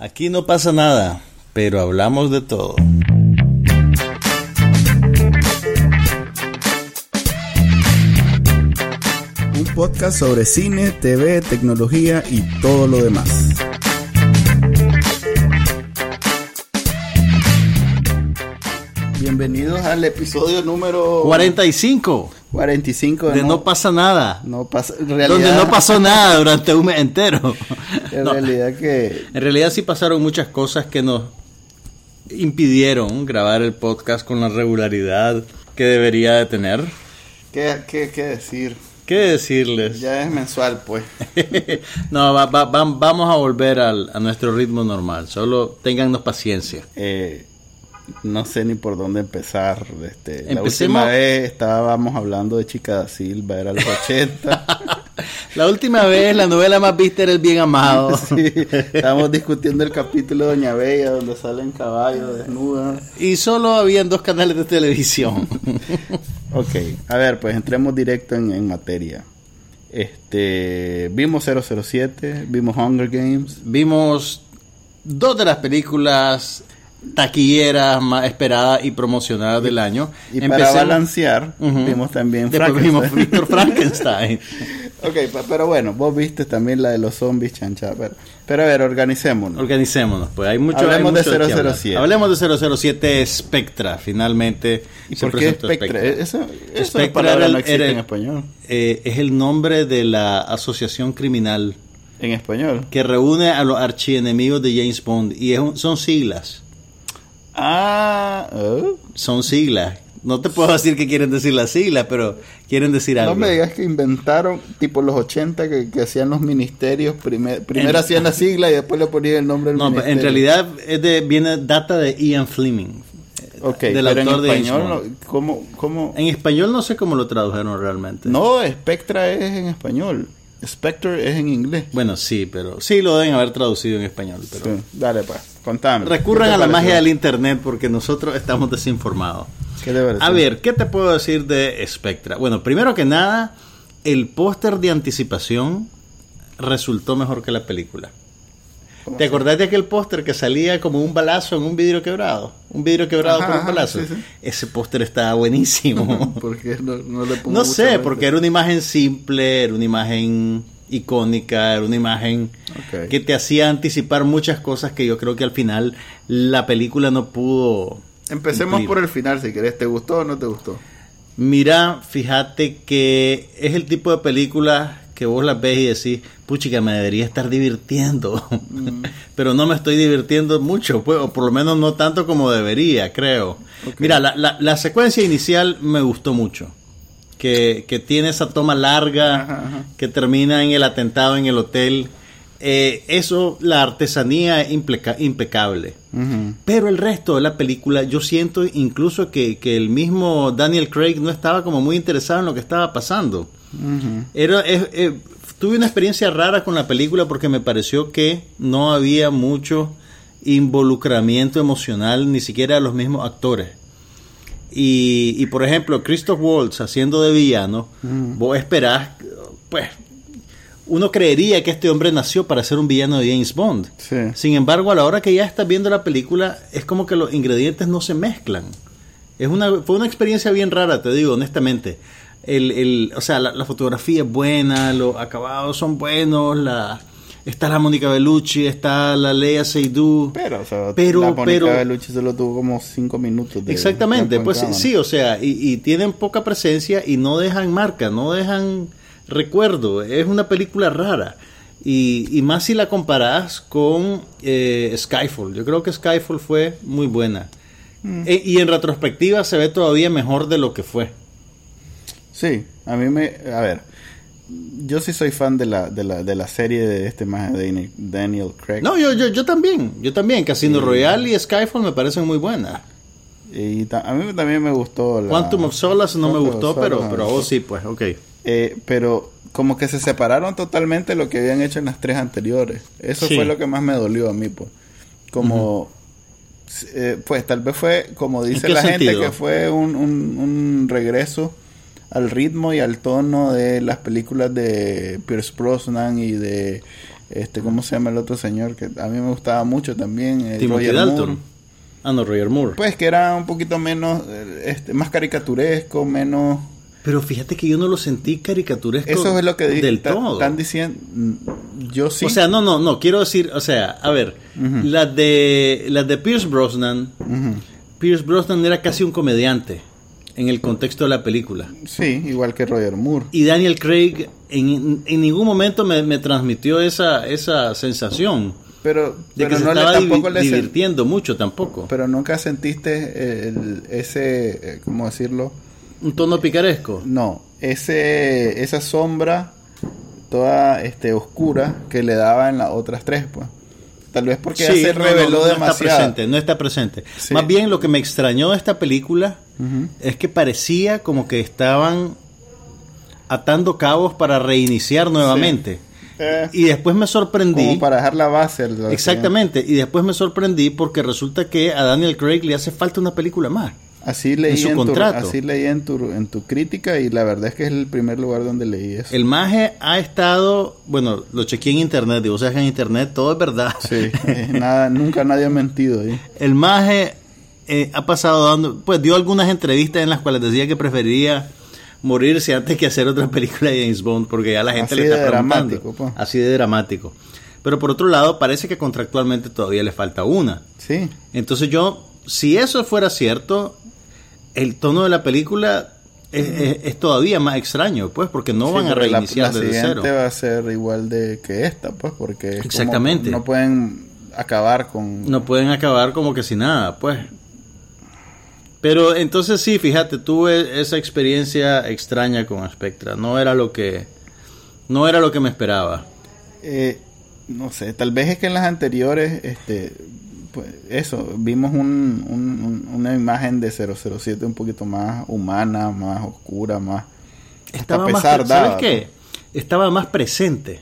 Aquí no pasa nada, pero hablamos de todo. Un podcast sobre cine, TV, tecnología y todo lo demás. Bienvenidos al episodio número 45 45 de No, pasa nada. no pasa realidad, Donde no pasó nada durante un mes entero. En No, realidad que en realidad sí pasaron muchas cosas que nos impidieron grabar el podcast con la regularidad que debería de tener. ¿qué, qué, qué decir. ¿Qué decirles? Ya es mensual, pues. no, va- va- va- vamos a volver al- a nuestro ritmo normal. Solo téngannos paciencia. Eh, no sé ni por dónde empezar. Este, la última vez estábamos hablando de Chica da Silva, era los 80. La última vez la novela más vista era El Bien Amado. Sí, estábamos discutiendo el capítulo de Doña Bella donde salen caballos desnudas. Y solo habían dos canales de televisión. Ok, a ver, pues entremos directo en, en materia. Este, vimos 007, vimos Hunger Games. Vimos dos de las películas taquilleras más esperadas y promocionadas del año. Y para balancear, Ujú. vimos también Frankenstein. vimos Víctor Frankenstein. Ok, pero bueno, vos viste también la de los zombies, chancha. Pero, pero a ver, organicémonos. Organicémonos, pues hay mucho. Hablemos hay mucho de qué hablar. 007. Hablemos de 007 Spectra, finalmente. ¿Y se por qué Spectra? Eso, Spectra palabra era- no existe era- en español. Eh, es el nombre de la asociación criminal En español. que reúne a los archienemigos de James Bond. Y es un- son siglas. Ah, ¿oh? Son siglas. No te puedo decir qué quieren decir las siglas, pero quieren decir algo. No me digas que inventaron, tipo los 80, que, que hacían los ministerios. primer- primero hacían la sigla y después le ponían el nombre del No, ministerio. en realidad es de, viene data de Ian Fleming. Ok, del pero autor en de español, no, Bond. ¿cómo, cómo? En español no sé cómo lo tradujeron realmente. No, Spectra es en español. Spectre es en inglés. Bueno, sí, pero sí lo deben haber traducido en español. Pero Sí, Dale, pues, contame. recurran ¿Qué te a la magia del internet porque nosotros estamos desinformados. ¿Qué te? A ver, ¿qué te puedo decir de Spectra? Bueno, primero que nada, el póster de anticipación resultó mejor que la película. ¿Cómo ¿Te acordás de aquel póster que salía como un balazo en un vidrio quebrado? Un vidrio quebrado Ajá, por un ajá, balazo. sí, sí. Ese póster estaba buenísimo. ¿Por qué no, no le pongo no sé, mente? porque era una imagen simple, era una imagen icónica, era una imagen que te hacía anticipar muchas cosas que yo creo que al final la película no pudo. Empecemos cumplir. por el final, si querés. ¿Te gustó o no te gustó? Mira, fíjate que es el tipo de película que vos las ves y decís, puchica, me debería estar divirtiendo. Mm. Pero no me estoy divirtiendo mucho, pues, o por lo menos no tanto como debería, creo. Mira, la, la- la secuencia inicial me gustó mucho. Que, que tiene esa toma larga, Ajá, ajá. que termina en el atentado en el hotel. Eh, eso, la artesanía es impleca- impecable. Pero el resto de la película, yo siento incluso que, que el mismo Daniel Craig no estaba como muy interesado en lo que estaba pasando. Era, eh, tuve una experiencia rara con la película porque me pareció que no había mucho involucramiento emocional, ni siquiera de los mismos actores. Y, y, por ejemplo, Christoph Waltz haciendo de villano, vos esperás, pues, uno creería que este hombre nació para ser un villano de James Bond. Sí. Sin embargo, a la hora que ya estás viendo la película, es como que los ingredientes no se mezclan. Es una, fue una experiencia bien rara, te digo, honestamente. El, el, o sea, la, la fotografía es buena, los acabados son buenos, la, está la Mónica Bellucci, está la Lea Seydoux. Pero, o sea, Pero- la Mónica pero- Bellucci solo tuvo como cinco minutos. De Exactamente, pues sí, o sea, y, y tienen poca presencia y no dejan marca, no dejan recuerdo. Es una película rara. Y, y más si la comparás con eh, Skyfall. Yo creo que Skyfall fue muy buena. E- y en retrospectiva se ve todavía mejor de lo que fue. Sí, a mí me... A ver, yo sí soy fan de la, de la, de la serie de este más Daniel, Daniel Craig. No, yo, yo, yo también, yo también. Casino Sí. Royale y Skyfall me parecen muy buenas. Y a mí también me gustó la... Quantum of Solace no me Quantum gustó, Solace pero, pero vos sí, pues, ok. Eh, pero como que se separaron totalmente lo que habían hecho en las tres anteriores. Eso Sí. fue lo que más me dolió a mí, pues. Como... eh, pues tal vez fue, como dice la sentido? gente, que fue un, un, un regreso al ritmo y al tono de las películas de Pierce Brosnan y de este, ¿cómo se llama el otro señor? Que a mí me gustaba mucho también. eh, Timothy Dalton. Moore. Ah, no, Roger Moore. Pues que era un poquito menos, este, más caricaturesco, menos... Pero fíjate que yo no lo sentí caricaturesco Eso es lo que del todo. están diciendo. Yo sí. O sea, no, no, no, quiero decir, o sea, a ver, las de las de Pierce Brosnan. Pierce Brosnan era casi un comediante en el contexto de la película. Sí, igual que Roger Moore. Y Daniel Craig en, en ningún momento me, me transmitió esa, esa sensación Pero, de pero que se no le, estaba tampoco le sen- divirtiendo mucho tampoco. Pero nunca sentiste el- ese, eh, ¿cómo decirlo? un tono picaresco. No, ese, esa sombra toda este, oscura que le daba en las otras tres, pues. Tal vez porque ya Sí, se no, no, reveló no, no está demasiado. presente, no está presente. Sí. Más bien lo que me extrañó de esta película Es que parecía como que estaban atando cabos para reiniciar nuevamente. Eh, Y después me sorprendí. como para dejar la base. Exactamente, y después me sorprendí porque resulta que a Daniel Craig le hace falta una película más. Así leí, en su en, tu, contrato. así leí en, tu, en tu crítica y la verdad es que es el primer lugar donde leí eso. El maje ha estado, bueno, lo chequeé en internet, digo, o sea, que en internet todo es verdad. Sí, eh, nada, nunca nadie ha mentido ahí. El maje eh, ha pasado dando, pues dio algunas entrevistas en las cuales decía que preferiría morirse antes que hacer otra película de James Bond, porque ya la gente Así le está de preguntando. dramático, pues. Así de dramático. Pero por otro lado, parece que contractualmente todavía le falta una. Sí, Entonces yo, si eso fuera cierto, el tono de la película es, es- es todavía más extraño, pues, porque no Sí, van a la- reiniciar la, desde siguiente cero. va a ser igual de que esta, pues, porque como- Exactamente. no pueden acabar con... No pueden acabar como que sin nada, pues. Pero entonces sí, fíjate, tuve esa experiencia extraña con Spectra. No era lo que, no era lo que me esperaba. Eh, no sé, tal vez es que en las anteriores, este, pues eso, vimos un, un- un- una imagen de 007 un poquito más humana, más oscura, más... hasta Estaba más, ¿sabes qué? Estaba más presente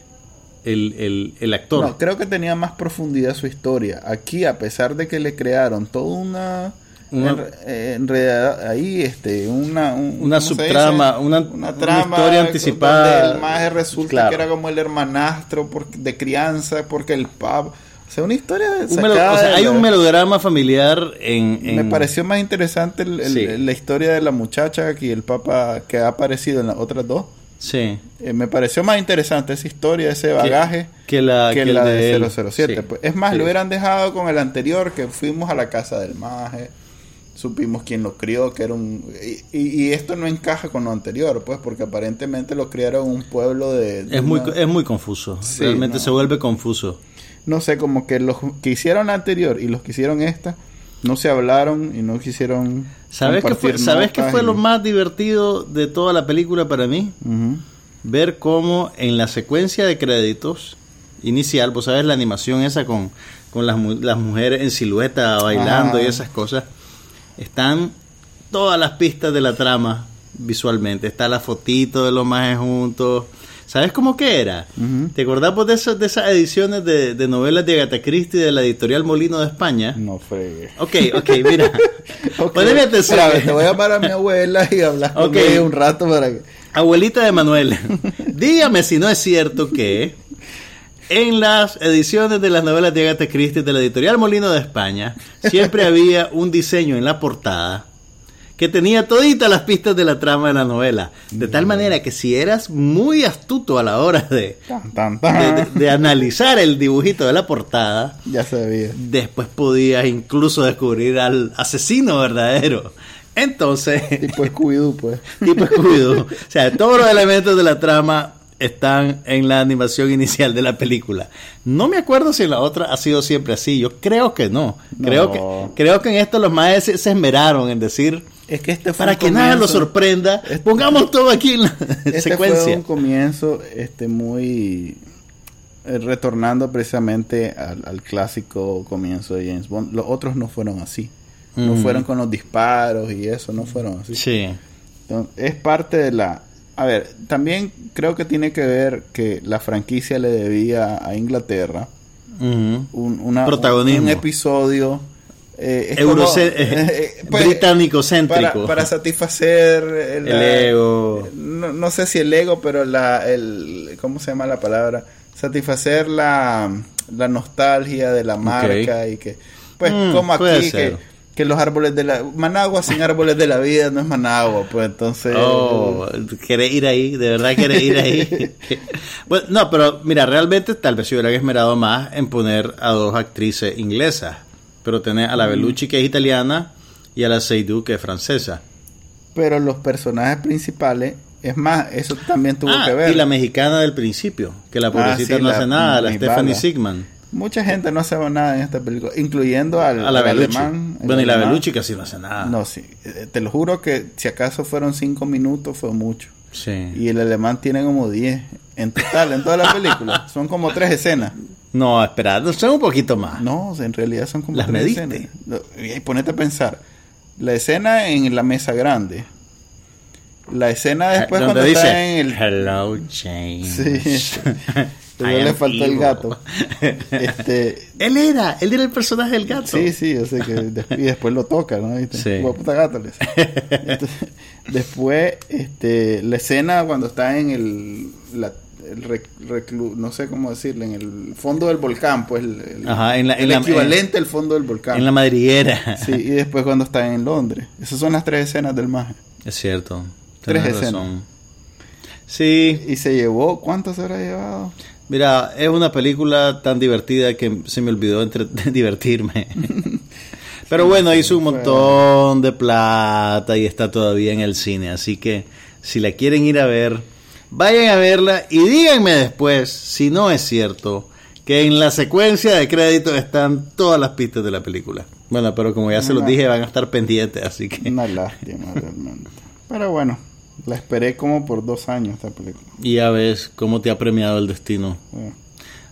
el, el, el actor. No, creo que tenía más profundidad su historia. Aquí, a pesar de que le crearon toda una, Una- enre- enredada ahí, este, una, un- Una ¿cómo se subtrama, dice? una- una historia anticipada. Donde el maje resulta Claro. que era como el hermanastro por- de crianza, porque el pap. O sea, una historia Un sacada melo- o sea, de hay un melodrama familiar en... Me pareció más interesante el- el- Sí. la historia de la muchacha que el papa que ha aparecido en las otras dos. Sí. Eh, me pareció más interesante esa historia, ese bagaje que la, que la de, él. 007. Sí. pues. Es más, Sí. lo hubieran dejado con el anterior, que fuimos a la casa del maje, supimos quién lo crió, que era un... Y, esto no encaja con lo anterior, pues, porque aparentemente lo criaron un pueblo de... de Es muy, es muy confuso. Sí, Realmente no. se vuelve confuso. No sé, como que los que hicieron la anterior y los que hicieron esta, no se hablaron y no quisieron... ¿Sabes qué fue, ¿sabes qué fue y- lo más divertido de toda la película para mí? Ver cómo en la secuencia de créditos inicial, vos sabes la animación esa con, con las, las mujeres en silueta bailando Ajá. y esas cosas, están todas las pistas de la trama visualmente. Está la fotito de los más juntos. ¿Sabes cómo que era? ¿Te acordás vos de, esas- de esas ediciones de, de novelas de Agatha Christie de la editorial Molino de España? No fregué. Ok, ok, mira. Ok, Poneme atención. espérame, te voy a llamar a mi abuela y hablar con Ok. ella un rato para que... Abuelita de Manuel, dígame si no es cierto que en las ediciones de las novelas de Agatha Christie de la editorial Molino de España siempre había un diseño en la portada que tenía toditas las pistas de la trama de la novela. De tal manera que si eras muy astuto a la hora de, Tan, tan, de, tan. de- de analizar el dibujito de la portada, Ya sabía. después podías incluso descubrir al asesino verdadero. Entonces, Tipo Scooby-Doo, pues. tipo Scooby-Doo. O sea, todos los elementos de la trama están en la animación inicial de la película. No me acuerdo si en la otra ha sido siempre así. Yo creo que no. Creo, No. que, creo que en esto los maestros se esmeraron en decir, Es que este fue para que nada lo comienzo- sorprenda, pongamos todo aquí en la Este secuencia. fue un comienzo este muy eh, retornando precisamente al, al clásico comienzo de James Bond. Los otros no fueron así. No Ujú. fueron con los disparos y eso, no fueron así. Sí. Entonces, es parte de la... A ver, también creo que tiene que ver que la franquicia le debía a Inglaterra un, una- Protagonismo. un episodio eh, Eurocé- como- eh, pues, británico-céntrico. para, para satisfacer el, El ego. no, no sé si el ego pero la el cómo se llama la palabra satisfacer la, la nostalgia de la marca y que, pues, Mm, como aquí, que. Que los árboles de la. Managua sin árboles de la vida no es Managua, pues entonces. Oh, ¿querés ir ahí? ¿De verdad querés ir ahí? bueno, no, pero mira, realmente tal vez se hubieran esmerado más en poner a dos actrices inglesas. Pero tenés a la Bellucci que es italiana y a la Seydoux que es francesa. Pero los personajes principales, es más, eso también tuvo Ah, que ver. y la mexicana del principio, que la Ah, pobrecita sí, no la- hace nada, la Stephanie. Sigman. Mucha gente no sabe nada en esta película, incluyendo al, A la al alemán. Bueno, y la alemán. Bellucci casi no hace nada. No, sí. eh, Te lo juro que si acaso fueron cinco minutos fue mucho. Sí. Y el alemán tiene como 10 en total, en toda la película. Son como tres escenas. No, espera, son un poquito más. No, en realidad son como ¿Las tres mediste? escenas. Y ponete a pensar. La escena en la mesa grande. La escena después cuando dice, está en el... Hello, James. Sí. I le faltó el gato. Este, él era, él era el personaje del gato. Sí, sí, yo sé que y después lo toca, ¿no? ¿Viste? Sí. Puta gato, le dice. Entonces, después, este, la escena cuando está en el, la- el rec- reclu- no sé cómo decirle, en el fondo del volcán, pues el, el- Ajá, en la- en el la- equivalente al fondo del volcán. En la madriguera. Sí, y después cuando está en Londres. Esas son las tres escenas del maje. Es cierto. Tres escenas. razón. Sí, Y se llevó, ¿cuánto se habrá llevado? Mira, es una película tan divertida que se me olvidó entre divertirme. Pero bueno, hizo un montón de plata y está todavía en el cine, así que si la quieren ir a ver, vayan a verla y díganme después si no es cierto que en la secuencia de créditos están todas las pistas de la película. Bueno, pero como ya se los dije, van a estar pendientes, así que... Una lástima realmente. Pero bueno, la esperé como por dos años esta película. Y ya ves cómo te ha premiado el destino. Bueno,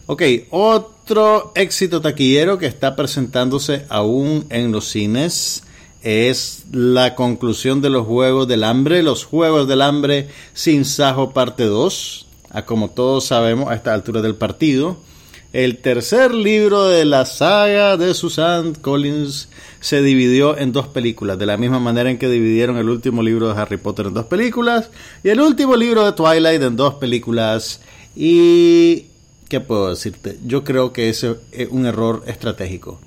Ok, otro éxito taquillero que está presentándose aún en los cines es la conclusión de los Juegos del Hambre, los Juegos del Hambre sin Sajo parte 2, a como todos sabemos a esta altura del partido. El tercer libro de la saga de Susan Collins se dividió en dos películas, de la misma manera en que dividieron el último libro de Harry Potter en dos películas y el último libro de Twilight en dos películas. Y ¿qué puedo decirte? Yo creo que ese es un error estratégico.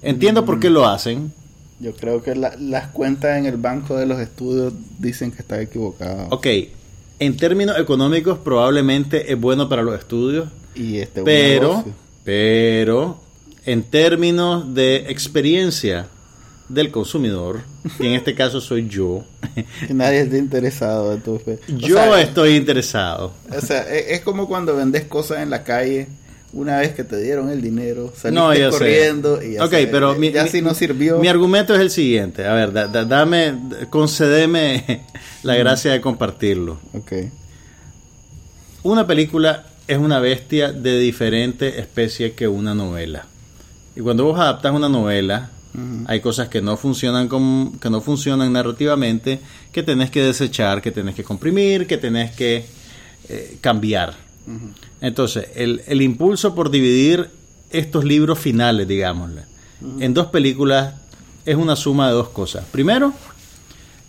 Entiendo por qué lo hacen. Yo creo que la- las cuentas en el banco de los estudios dicen que está equivocado. Ok, en términos económicos probablemente es bueno para los estudios, Y este pero, pero en términos de experiencia del consumidor, y en este caso soy yo, que nadie está interesado en tu fe. Yo sea, estoy interesado. O sea, e- es, como cuando vendes cosas en la calle. Una vez que te dieron el dinero, saliste No, ya sé. corriendo y ya, Ok, se- pero mi, ya mi- si no sirvió. Mi argumento es el siguiente. A ver, da- da- dame, concedeme la gracia de compartirlo. Ok. Una película es una bestia de diferente especie que una novela. Y cuando vos adaptas una novela, hay cosas que no funcionan como, que no funcionan narrativamente, que tenés que desechar, que tenés que comprimir, que tenés que eh, cambiar. Entonces, el, el impulso por dividir estos libros finales, digámosle, en dos películas es una suma de dos cosas. Primero,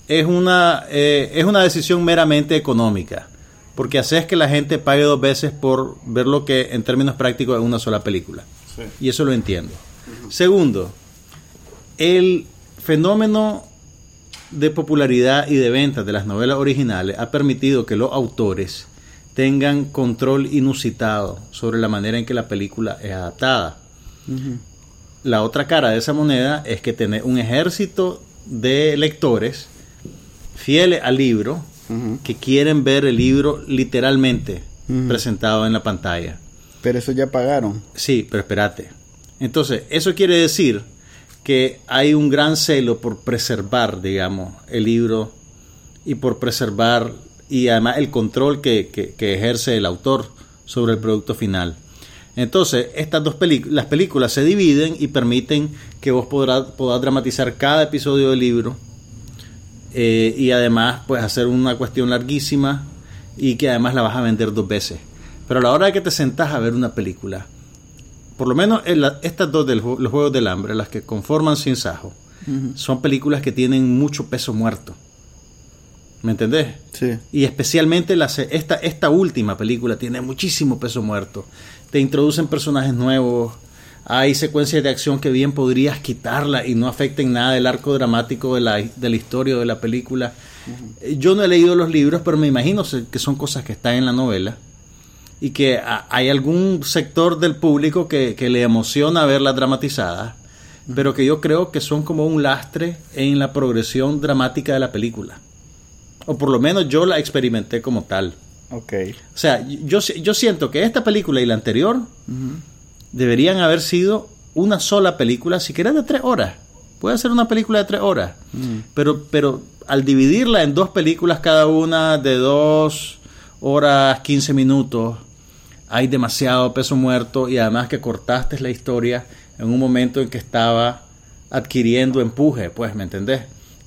es una, eh, es una decisión meramente económica, porque haces que la gente pague dos veces por ver lo que en términos prácticos es una sola película. Sí. Y eso lo entiendo. Segundo, el fenómeno de popularidad y de ventas de las novelas originales ha permitido que los autores tengan control inusitado sobre la manera en que la película es adaptada. La otra cara de esa moneda es que tener un ejército de lectores fieles al libro Que quieren ver el libro literalmente presentado en la pantalla. Pero eso ya pagaron. Sí, pero espérate. Entonces, eso quiere decir que hay un gran celo por preservar, digamos, el libro y por preservar y además el control que, que- que ejerce el autor sobre el producto final. Entonces, estas dos películas, las películas se dividen y permiten que vos podrás, dramatizar cada episodio del libro eh, y además pues hacer una cuestión larguísima y que además la vas a vender dos veces. Pero a la hora de que te sentás a ver una película, por lo menos en la- estas dos de los Juegos del Hambre, las que conforman Sin Sajo, son películas que tienen mucho peso muerto. ¿Me entendés? Sí. Y especialmente la, esta, esta última película tiene muchísimo peso muerto. Te introducen personajes nuevos. Hay secuencias de acción que bien podrías quitarla y no afecten nada el arco dramático de la, de la historia o de la película. Yo no he leído los libros, pero me imagino que son cosas que están en la novela. Y que a- hay algún sector del público que, que le emociona verla dramatizada, pero que yo creo que son como un lastre en la progresión dramática de la película. O por lo menos yo la experimenté como tal. Ok. O sea, yo, yo siento que esta película y la anterior deberían haber sido una sola película, siquiera de tres horas. Puede ser una película de tres horas. Pero, pero al dividirla en dos películas cada una de dos horas, 15 minutos, hay demasiado peso muerto y además que cortaste la historia en un momento en que estaba adquiriendo empuje, pues, ¿me entendés?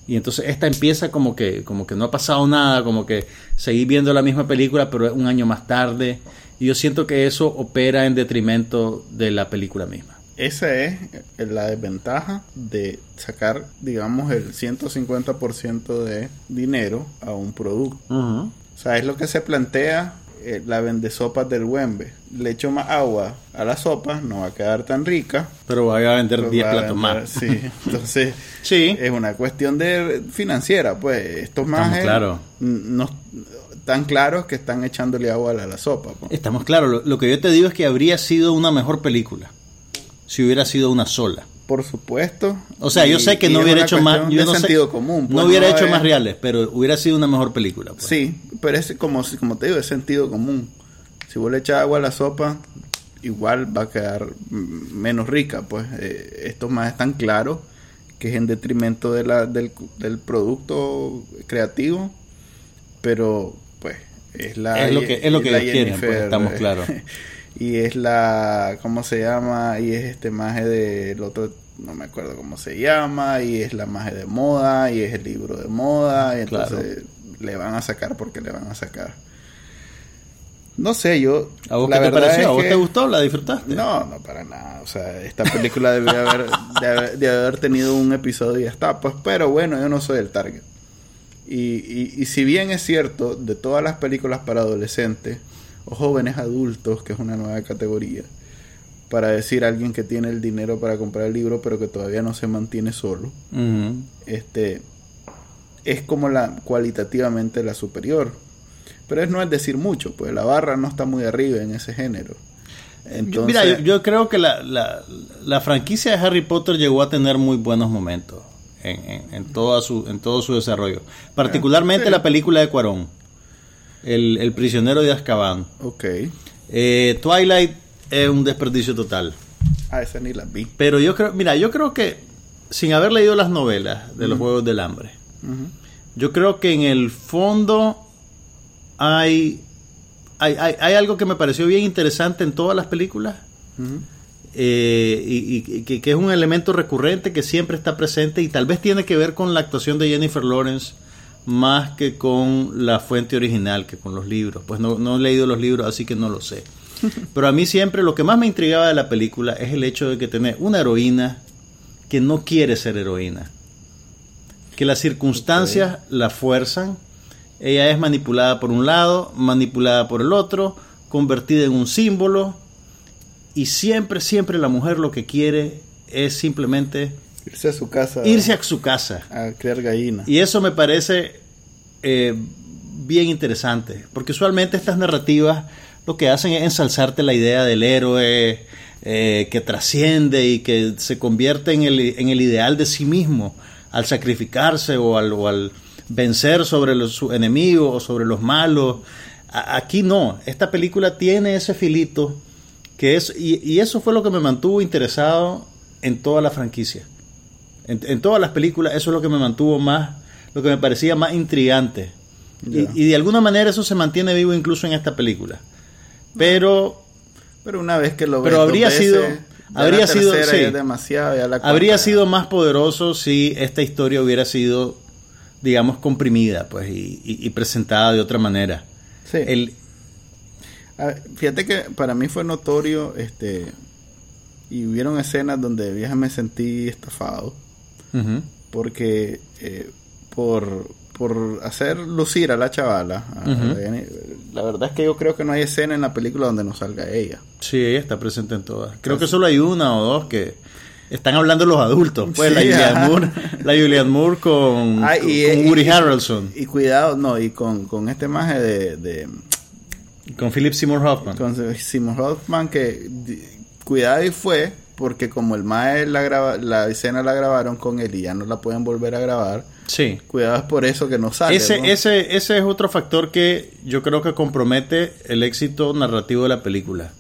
Y entonces esta empieza como que, como que no ha pasado nada, como que seguí viendo la misma película, pero un año más tarde. Y yo siento que eso opera en detrimento de la película misma. Esa es la desventaja de sacar, digamos, el 150% de dinero a un producto. O sea, es lo que se plantea eh, la vendesopas del Wembe. Le echo más agua a la sopa, no va a quedar tan rica. Pero voy a vender pues 10 va a platos más. Sí, entonces Sí. es una cuestión de financiera, pues estos más claros. no tan claros que están echándole agua a la, a la sopa. Estamos claros. Lo, lo que yo te digo es que habría sido una mejor película si hubiera sido una sola. Por supuesto. O sea, yo sé que no hubiera hecho más. Yo no sé- sentido común. no pues, hubiera hecho es- más reales, pero hubiera sido una mejor película. pues. Sí, pero es como, como te digo, es sentido común. Si vos le echas agua a la sopa, igual va a quedar menos rica. Pues eh, estos más están claros que es en detrimento de la, del, del producto creativo, pero es la Es lo que- es lo que ellos quieren, pues, estamos claros. Y es la, ¿cómo se llama? Y es este maje del otro, no me acuerdo cómo se llama, y es la maje de moda, y es el libro de moda, y entonces le van a sacar porque le van a sacar. No sé, yo... ¿A vos la qué te pareció? es ¿A vos que- te gustó? ¿La disfrutaste? No, no para nada. O sea, esta película debió haber, de haber, de haber tenido un episodio y ya está. Pues, pero bueno, yo no soy el target. Y, y, y si bien es cierto, de todas las películas para adolescentes o jóvenes adultos, que es una nueva categoría, para decir a alguien que tiene el dinero para comprar el libro, pero que todavía no se mantiene solo, este es como la cualitativamente la superior. Pero es no es decir mucho, pues la barra no está muy arriba en ese género. Yo- Mira, yo, yo creo que la, la, la franquicia de Harry Potter llegó a tener muy buenos momentos en, en, toda su, en todo su desarrollo. Particularmente Sí. la película de Cuarón, el, el prisionero de Azkaban. Ok. Eh, Twilight es un desperdicio total. Ah, esa ni la vi. Pero yo creo, mira, yo creo que sin haber leído las novelas de los Juegos del Hambre, Ujú. yo creo que en el fondo hay, hay, hay, hay algo que me pareció bien interesante en todas las películas. Ujú. Eh, y, y que, que es un elemento recurrente que siempre está presente y tal vez tiene que ver con la actuación de Jennifer Lawrence más que con la fuente original, que con los libros. Pues no, no he leído los libros, así que no lo sé. Pero a mí siempre lo que más me intrigaba de la película es el hecho de que tener una heroína que no quiere ser heroína. Que las circunstancias la fuerzan. Ella es manipulada por un lado, manipulada por el otro, convertida en un símbolo. Y siempre, siempre la mujer lo que quiere es simplemente Irse a su casa. irse a su casa. a criar gallinas. Y eso me parece eh, bien interesante, porque usualmente estas narrativas lo que hacen es ensalzarte la idea del héroe eh, que trasciende y que se convierte en el, en el ideal de sí mismo al sacrificarse o al, o al vencer sobre los, sus enemigos o sobre los malos. A- aquí no, esta película tiene ese filito que es, y, y eso fue lo que me mantuvo interesado en toda la franquicia. En, en todas las películas, eso es lo que me mantuvo más, lo que me parecía más intrigante. Y, y de alguna manera eso se mantiene vivo incluso en esta película. Pero Pero una vez que lo ves Pero dos habría sido- ya habría la sido- sí. ya es demasiado. ya la habría sido más poderoso si esta historia hubiera sido, digamos, comprimida pues y, y- y presentada de otra manera. Sí. El, A ver, fíjate que para mí fue notorio, este, y hubieron escenas donde de vieja me sentí estafado, porque eh, por por hacer lucir a la chavala. a La verdad es que yo creo que no hay escena en la película donde no salga ella. Sí, ella está presente en todas. Creo que solo hay una o dos que están hablando los adultos. Pues la Julianne. Moore, la Julianne Moore con, Ah, con, y- con y- Woody y- Harrelson, Y cuidado, no, y con, con este maje de, de con Philip Seymour Hoffman. con Simon Hoffman que cuidado y fue porque como el maje la graba, la escena la grabaron con él y ya no la pueden volver a grabar. Sí. Cuidado es por eso que no sale. Ese, ¿no? ese, ese es otro factor que yo creo que compromete el éxito narrativo de la película.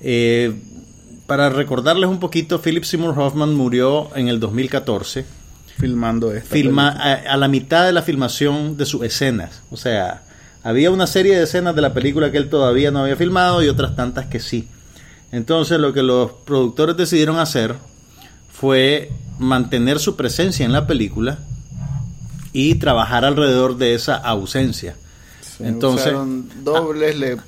Eh, para recordarles un poquito, Philip Seymour Hoffman murió en el 2014, filmando esta filma, a la mitad de la filmación de sus escenas. O sea, había una serie de escenas de la película que él todavía no había filmado y otras tantas que sí. Entonces lo que los productores decidieron hacer fue mantener su presencia en la película y trabajar alrededor de esa ausencia. Sí, Entonces, usaron dobles, le uh,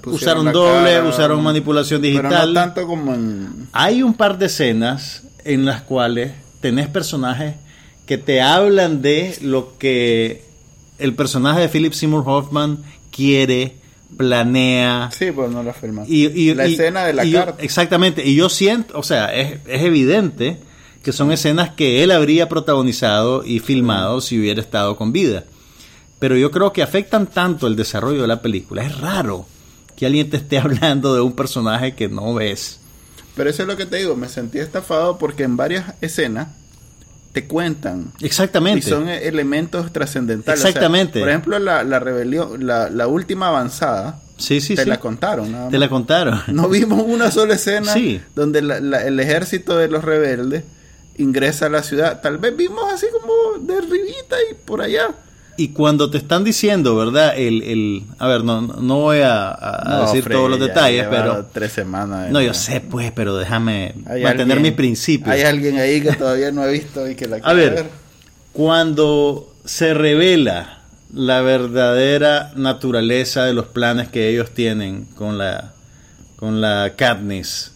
pusieron usaron doble, cara, usaron manipulación Pero digital. no tanto como en Hay un par de escenas en las cuales tenés personajes que te hablan de lo que el personaje de Philip Seymour Hoffman quiere, planea. Sí, pues no la. Y, y- la y- escena de la yo- carta. Exactamente. Y yo siento, o sea, es, es evidente que son escenas que él habría protagonizado y filmado si hubiera estado con vida. Pero yo creo que afectan tanto el desarrollo de la película. Es raro que alguien te esté hablando de un personaje que no ves. Pero eso es lo que te digo, me sentí estafado porque en varias escenas te cuentan Exactamente. y son elementos trascendentales. O sea, Exactamente. por ejemplo, la, la rebelión, la, la última avanzada, Sí, sí, te sí. la contaron. nada Te la contaron. No vimos una sola escena Sí. donde la- la- el ejército de los rebeldes ingresa a la ciudad. Tal vez vimos así como de ribita y por allá. Y cuando te están diciendo, ¿verdad? El, el, a ver, no, no voy a, a No, decir Freddy, todos los detalles, pero... Tres semanas. No, yo sé, pues, pero déjame mantener mis principios. Hay alguien ahí que todavía no ha visto y que la A quiere ver, cuando se revela la verdadera naturaleza de los planes que ellos tienen con la, con la Katniss,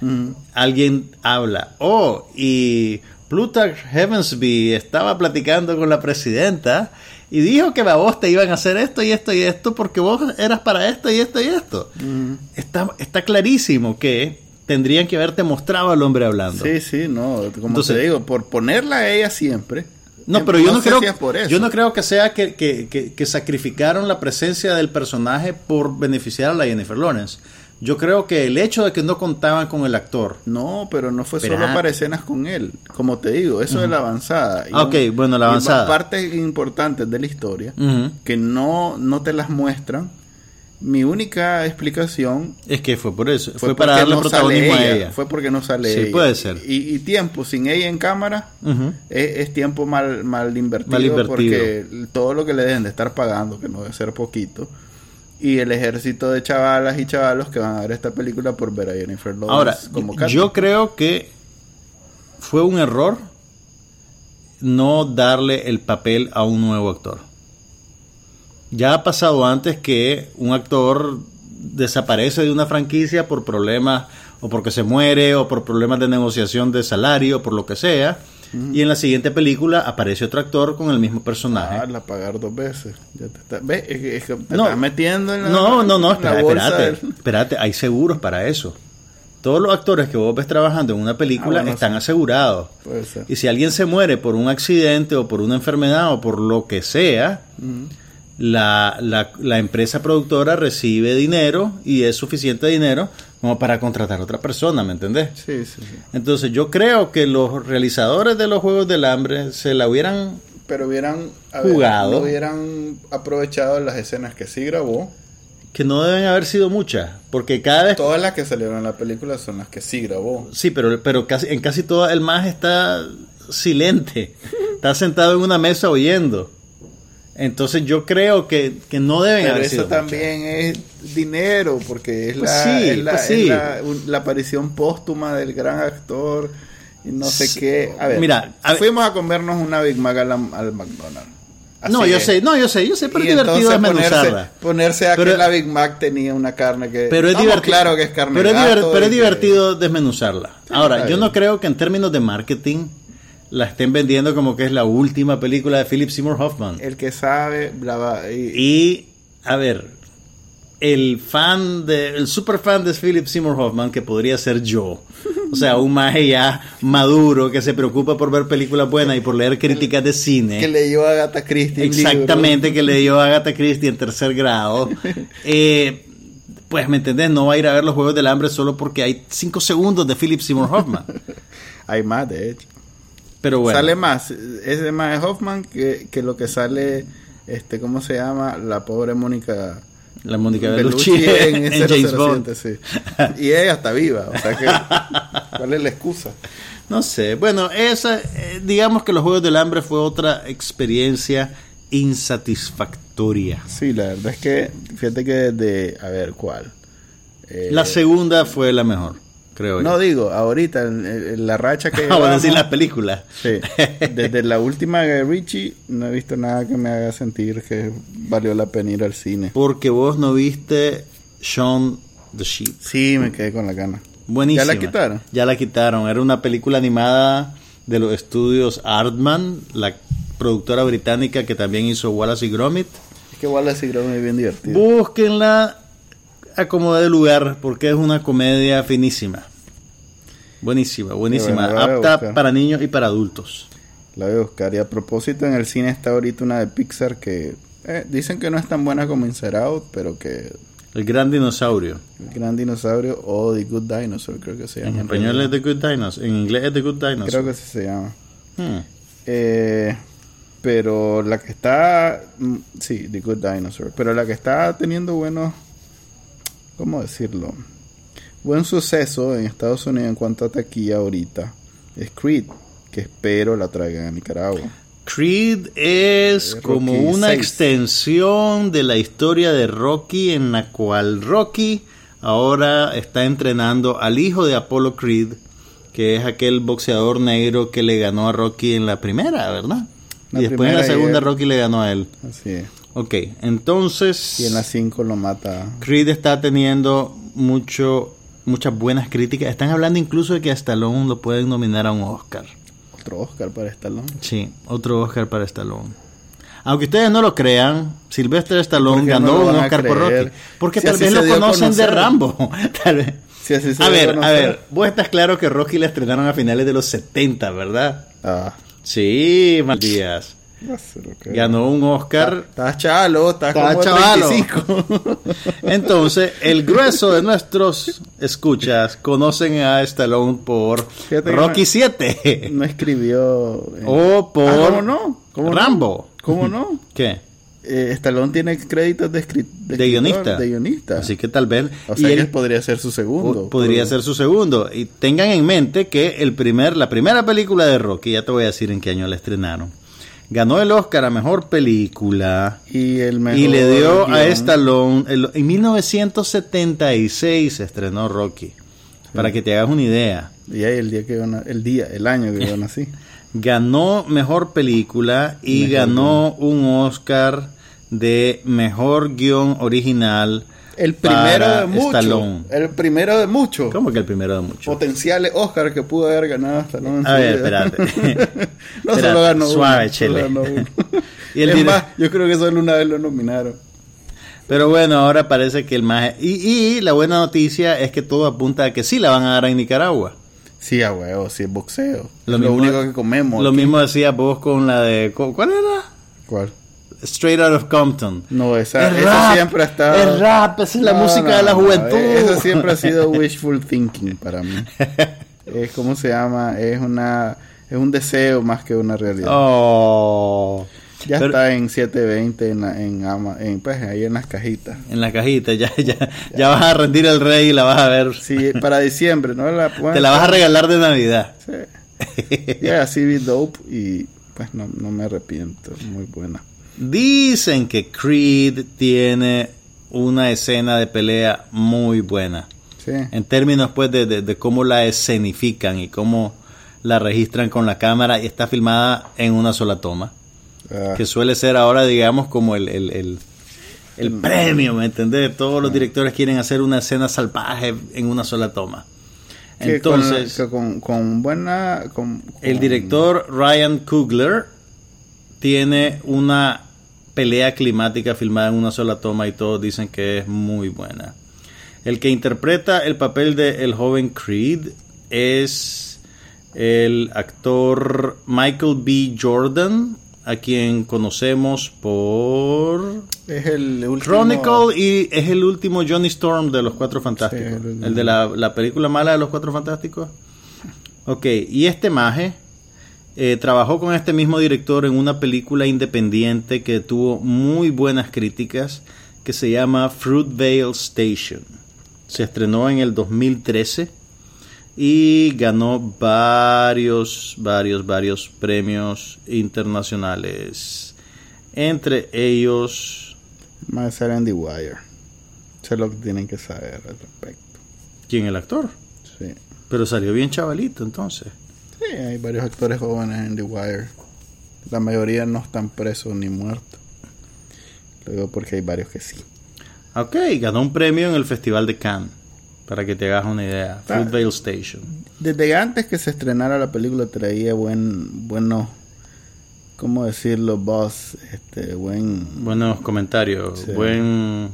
Ujú. alguien habla, oh, y Plutarch Heavensby estaba platicando con la presidenta y dijo que a vos te iban a hacer esto y esto y esto porque vos eras para esto y esto y esto. Ujú. Está, está clarísimo que tendrían que haberte mostrado al hombre hablando. Sí, sí, no, como Entonces- te digo, por ponerla a ella siempre. No, pero yo no, creo, por eso. yo no creo que sea que, que- que- que sacrificaron la presencia del personaje por beneficiar a la Jennifer Lawrence. Yo creo que el hecho de que no contaban con el actor. No, pero no fue solo para escenas con él. Como te digo, eso es la avanzada. Y Ah, ok, bueno, la avanzada. Partes importantes de la historia que no, no te las muestran. Mi única explicación Es que fue por eso. Fue, fue, para darle no protagonismo sale a ella. ella. Fue porque no sale Sí, ella. puede ser. Y, y tiempo sin ella en cámara es, es tiempo mal, mal, invertido Mal invertido. porque todo lo que le deben de estar pagando, que no debe ser poquito, y el ejército de chavalas y chavalos que van a ver esta película por ver a Jennifer Lawrence Ahora, como yo creo que fue un error no darle el papel a un nuevo actor. Ya ha pasado antes que un actor desaparece de una franquicia por problemas o porque se muere o por problemas de negociación de salario o por lo que sea. Y en la siguiente película aparece otro actor con el mismo personaje. Ah, la pagar dos veces. Ya te está- ¿Ves? Es que- te No. estás metiendo en la, No, no, no, espera, espérate, del- espérate, hay seguros para eso. Todos los actores que vos ves trabajando en una película Ah, bueno, están sí. asegurados. Puede ser. Y si alguien se muere por un accidente o por una enfermedad o por lo que sea, la, la, la empresa productora recibe dinero y es suficiente dinero como para contratar a otra persona, ¿me entendés? Sí, sí, sí. Entonces yo creo que los realizadores de los Juegos del Hambre se la hubieran... Pero hubieran ver, Jugado. no hubieran aprovechado las escenas que sí grabó. que no deben haber sido muchas, porque cada vez... Todas las que salieron en la película son las que sí grabó. Sí, pero, pero casi, en casi todas el más está silente. Está sentado en una mesa oyendo. Entonces yo creo que, que no deben Pero haber eso sido también es dinero, porque es, Pues la, sí, es, la, pues es la- aparición póstuma del gran actor y no sé Sí. qué. A ver, Mira, a ver- fuimos a comernos una Big Mac al, al McDonald's. No, yo es. sé, no, yo sé, yo sé, pero Y es divertido desmenuzarla. Ponerse, ponerse a Pero- que la Big Mac tenía una carne que. Pero es divertido. claro que es carne pero es, de gato diver- pero es que- divertido desmenuzarla. Ahora, yo no creo que en términos de marketing la estén vendiendo como que es la última película de Philip Seymour Hoffman. El que sabe, bla, bla, y, Y, a ver, el fan de, el super fan de Philip Seymour Hoffman, que podría ser yo, o sea, un maje ya maduro que se preocupa por ver películas buenas y por leer críticas de cine. que leyó a Agatha Christie. Exactamente, libro. que leyó a Agatha Christie en tercer grado. Eh, pues, ¿me entendés? No va a ir a ver los Juegos del Hambre solo porque hay cinco segundos de Philip Seymour Hoffman. Hay más, de hecho. Pero bueno. Sale más, ese más de Hoffman que, que lo que sale, este, ¿cómo se llama? La pobre Mónica la Mónica Bellucci Bellucci en, en, ese James 007, Bond. sí. Y ella está viva, o sea que, ¿cuál es la excusa? No sé. Bueno, esa, eh, digamos que los Juegos del Hambre fue otra experiencia insatisfactoria. Sí, la verdad es que, fíjate que desde, a ver, ¿cuál? Eh, La segunda fue la mejor, creo No yo. digo, ahorita, en, en la racha que Vamos a decir llevamos, la película. Sí, desde la última de Richie no he visto nada que me haga sentir que valió la pena ir al cine. Porque vos no viste Shaun the Sheep. Sí, me quedé con la gana. Buenísima. ¿Ya la quitaron? Ya la quitaron. Era una película animada de los estudios Artman, la productora británica que también hizo Wallace y Gromit. Es que Wallace y Gromit es bien divertido. Búsquenla a como de lugar porque es una comedia finísima. Buenísima, buenísima. Bueno, Apta para niños y para adultos. La voy a buscar. Y a propósito, en el cine está ahorita una de Pixar que eh, dicen que no es tan buena como Inside Out, pero que El gran dinosaurio. el Gran Dinosaurio o The Good Dinosaur creo que se llama. En español es The Good Dinosaur. En inglés es The Good Dinosaur. Creo que se llama. Hmm. Eh, pero la que está... mm, Sí, The Good Dinosaur. Pero la que está teniendo buenos... ¿Cómo decirlo? Buen suceso en Estados Unidos en cuanto a taquilla ahorita. Es Creed, que espero la traigan a Nicaragua. Creed es Eh, como Rocky una extensión de la historia de Rocky en la cual Rocky ahora está entrenando al hijo de Apollo Creed, que es aquel boxeador negro que le ganó a Rocky en la primera, ¿verdad? La y después en la segunda Rocky le ganó a él. Así es. Ok, entonces Y en las 5 lo mata. Creed está teniendo mucho muchas buenas críticas. Están hablando incluso de que a Stallone lo pueden nominar a un Oscar. Otro Oscar para Stallone. Sí, otro Oscar para Stallone. Aunque ustedes no lo crean, Sylvester Stallone ¿Por qué ganó no un Oscar por? Rocky. Porque Si tal vez lo conocen de. Rambo. Tal vez. Si así se A ver, a ver, vos estás claro que Rocky la estrenaron a finales de los 70, ¿verdad? Ah, Sí, mal Ganó un Oscar. Estás chalo, estás como chavalo. 35. Entonces, el grueso de nuestros escuchas conocen a Stallone por Fíjate Rocky no- 7 no escribió. eh, o por Ah, ¿Cómo no? ¿Cómo no? Rambo. ¿Cómo no? ¿Qué? Eh, Stallone tiene créditos de, de De guionista. De guionista. Así que tal vez. o sea, y él podría ser su segundo. po- podría ser su segundo. Y tengan en mente que el primer, la primera película de Rocky, ya te voy a decir en qué año la estrenaron, ganó el Oscar a mejor película. Y el mejor Y le dio a. Stallone. el- en 1976 se estrenó Rocky. Para que te hagas una idea. Y ahí el día que el día, el año que yo nací. Ganó mejor película y Mejor ganó un Oscar de mejor guion original. El primero de muchos. El primero de muchos. ¿Cómo que el primero de muchos? Potenciales Oscar que pudo haber ganado Stallone. A ver, espérate. no solo ganó suave, uno. ganó uno. Y el es dire- más, yo creo que solo una vez lo nominaron. Pero bueno, ahora parece que el más... Y, y la buena noticia es que todo apunta a que sí la van a dar en Nicaragua. Sí, a huevo, sí es boxeo. Lo mismo- único que comemos. Lo aquí. mismo decía vos con la de... ¿Cuál era? ¿Cuál? Straight Out of Compton. No, esa, Es esa rap, siempre ha estado. es rap, esa es la No, música no, de la juventud. Eso siempre ha sido wishful thinking para mí. es como se llama, es una es un deseo más que una realidad. Oh. ya Pero- está en 720 en la, en, Ama- en pues ahí en las cajitas. En la cajita, ya, ya, ya vas a rendir el rey y la vas a ver. Sí, para diciembre, ¿no? La, Te la vas a regalar de Navidad. Sí. Ya, así vi dope y pues no, no me arrepiento, muy buena. Dicen que Creed tiene una escena de pelea muy buena. Sí. En términos pues de, de- de cómo la escenifican y cómo la registran con la cámara y está filmada en una sola toma. Ah, Que suele ser ahora digamos como el, el, el- el premio, ¿me entendés? Todos los directores quieren hacer una escena salvaje en una sola toma. Que con- Entonces, que con, con buena... Con, el con- director Ryan Coogler tiene una pelea climática filmada en una sola toma y todos dicen que es muy buena. El que interpreta el papel de el joven Creed es el actor Michael B. Jordan, a quien conocemos por Es el último... Chronicle y es el último Johnny Storm de los Cuatro Fantásticos. Sí, el último. el de la, la película mala de los Cuatro Fantásticos. Ok, y este maje eh, trabajó con este mismo director en una película independiente que tuvo muy buenas críticas que se llama Fruitvale Station. Se estrenó en el 2013 y ganó varios, varios, varios premios internacionales. Entre ellos, Va a ser The Wire. Eso es lo que tienen que saber al respecto. ¿quién el actor? Sí. Pero salió bien chavalito entonces. Sí, hay varios actores jóvenes en The Wire. La mayoría no están presos ni muertos. Lo digo porque hay varios que sí. Ok, ganó un premio en el Festival de Cannes. Para que te hagas una idea. Ah. Fruitvale Station. Desde antes que se estrenara la película traía buen, bueno, ¿cómo decirlo? Boss, este, buen... Buenos comentarios. Sí. Buen.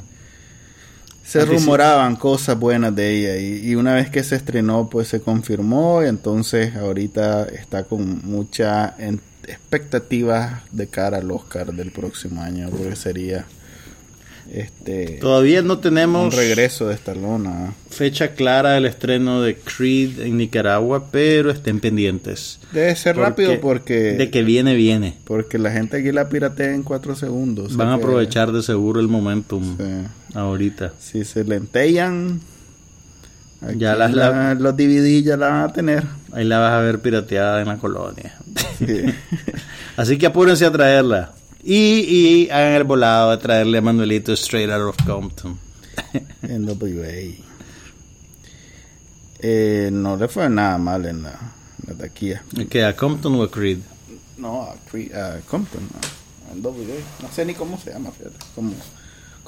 Se rumoraban cosas buenas de ella y, y una vez que se estrenó pues se confirmó y entonces ahorita está con mucha en- expectativa de cara al Oscar del próximo año porque sería este Todavía no un tenemos regreso de Stallone ¿ah? fecha clara del estreno de Creed en Nicaragua, pero estén pendientes. debe ser rápido porque De que viene, viene. porque la gente aquí la piratea en cuatro segundos Van a aprovechar de seguro el momentum sí. Ahorita. si se lentellan aquí Ya las- la- los DVD ya la van a tener Ahí la vas a ver pirateada en la colonia. Sí. Así que apúrense a traerla. Y, y hagan el volado de traerle a Manuelito straight out of Compton. NWA. Eh, no le fue nada mal en la, en la taquilla. Que a Compton o a Creed. No, a, Cre- a Compton, NWA. No sé ni cómo se llama, fíjate. Como,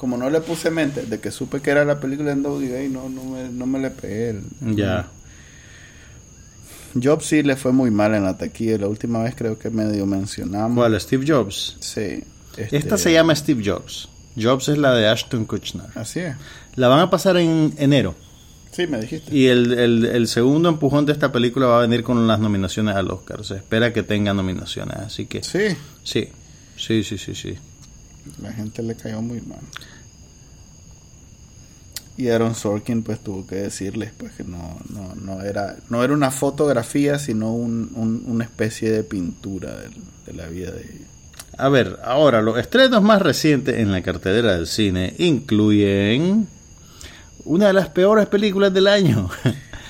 como no le puse mente, de que supe que era la película de NWA, no, no, me, no me le pegué. el- Ya. Job sí le fue muy mal en la taquilla. La última vez creo que medio mencionamos. ¿Cuál? Steve Jobs. Sí. este, Esta se llama Steve Jobs. Jobs es la de Ashton Kutcher. Así es. La van a pasar en enero. Sí, me dijiste. Y el, el- el segundo empujón de esta película va a venir con las nominaciones al Oscar. Se espera que tenga nominaciones. Así que Sí. sí, sí, sí, sí, sí. La gente le cayó muy mal. Y Aaron Sorkin pues tuvo que decirles pues que no, no, no era no era una fotografía sino un, un- una especie de pintura de, la vida de A ver, ahora los estrenos más recientes en la cartelera del cine incluyen una de las peores películas del año.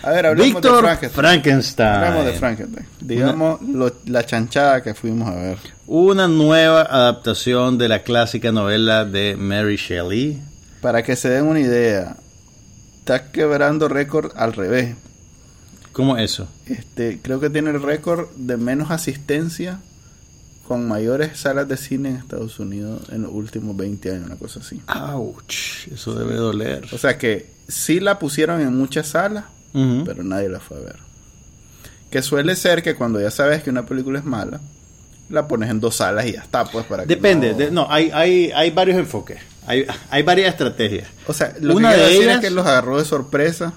A ver, de Víctor Frankenstein. Frankenstein. Hablamos de Frankenstein. Digamos lo- la chanchada que fuimos a ver. Una nueva adaptación de la clásica novela de Mary Shelley. Para que se den una idea, está quebrando récord al revés. ¿Cómo eso? Este, creo que tiene el récord de menos asistencia con mayores salas de cine en Estados Unidos en los últimos 20 años, una cosa así. Ouch, eso debe doler. O sea que sí la pusieron en muchas salas, pero nadie la fue a ver. Que suele ser que cuando ya sabes que una película es mala, la pones en dos salas y ya está, pues para que Depende, no- de- no, hay, hay, hay varios enfoques, hay, hay varias estrategias. O sea, lo Una que de ellas- es que los agarró de sorpresa,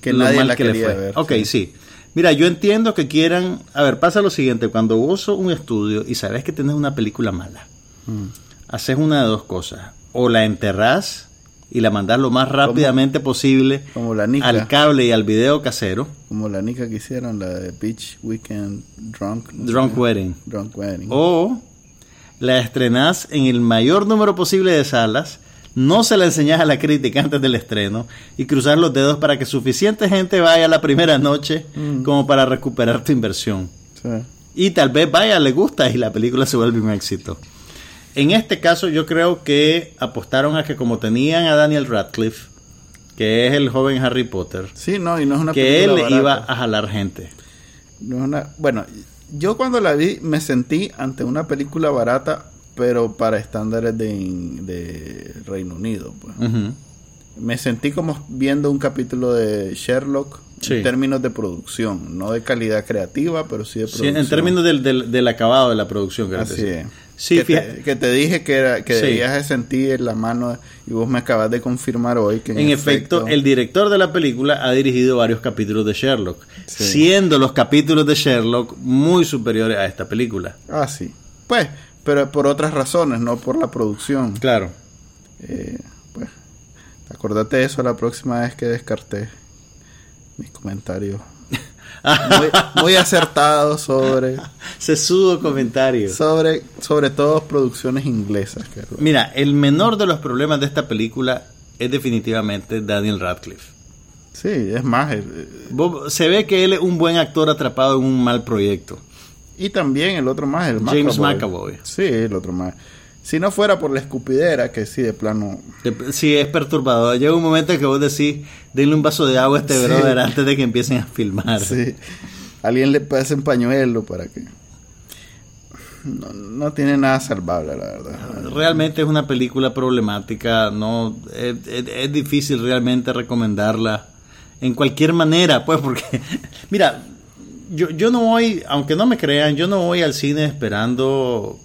que lo nadie mal la que le quería fue. ver. Ok, sí. Mira, yo entiendo que quieran... A ver, pasa lo siguiente. Cuando vos sos un estudio y sabes que tenés una película mala, Mm. haces una de dos cosas. O la enterrás y la mandás lo más rápidamente posible Como la Nica. al cable y al video casero. Como la Nica que hicieron, la de Beach Weekend Drunk. no sé Drunk qué. Wedding. Drunk Wedding. O la estrenás en el mayor número posible de salas, no se la enseñás a la crítica antes del estreno y cruzar los dedos para que suficiente gente vaya la primera noche Mm. como para recuperar tu inversión. Sí. Y tal vez vaya, le gusta y la película se vuelve un éxito. En este caso yo creo que apostaron a que como tenían a Daniel Radcliffe, que es el joven Harry Potter, Sí, no, y no es una que él iba a jalar gente. No es una- bueno, yo cuando la vi me sentí ante una película barata, pero para estándares de, de Reino Unido. pues. Me sentí como viendo un capítulo de Sherlock Sí. En términos de producción, no de calidad creativa, pero sí de Sí, producción. en términos del, del, del acabado de la producción, que Así sí. es. Sí, que, te, que te dije que, era, que Sí. debías de sentir la mano y vos me acabas de confirmar hoy que en, En efecto, el director de la película ha dirigido varios capítulos de Sherlock, Sí. siendo los capítulos de Sherlock muy superiores a esta película. Ah, sí. Pues, pero por otras razones, no por la producción. Claro. Eh, pues, acordate de eso la próxima vez que descarté mis comentarios. muy, muy acertados sobre, Sesudo comentario. sobre, sobre todo producciones inglesas. Mira, el menor de los problemas de esta película es definitivamente Daniel Radcliffe. Sí, es más. eh, Vos- Se ve que él es un buen actor atrapado en un mal proyecto. Y también el otro más, el James McAvoy. McAvoy. Sí, el otro más. Si no fuera por la escupidera, que sí, de plano. Sí, es perturbador. Llega un momento en que vos decís, denle un vaso de agua a este Sí. brother antes de que empiecen a filmar. Sí. Alguien le pasa en pañuelo para que. No, no tiene nada salvable, la verdad. Realmente es una película problemática, no es, difícil realmente recomendarla en cualquier manera, pues porque mira, yo, yo no voy, aunque no me crean, yo no voy al cine esperando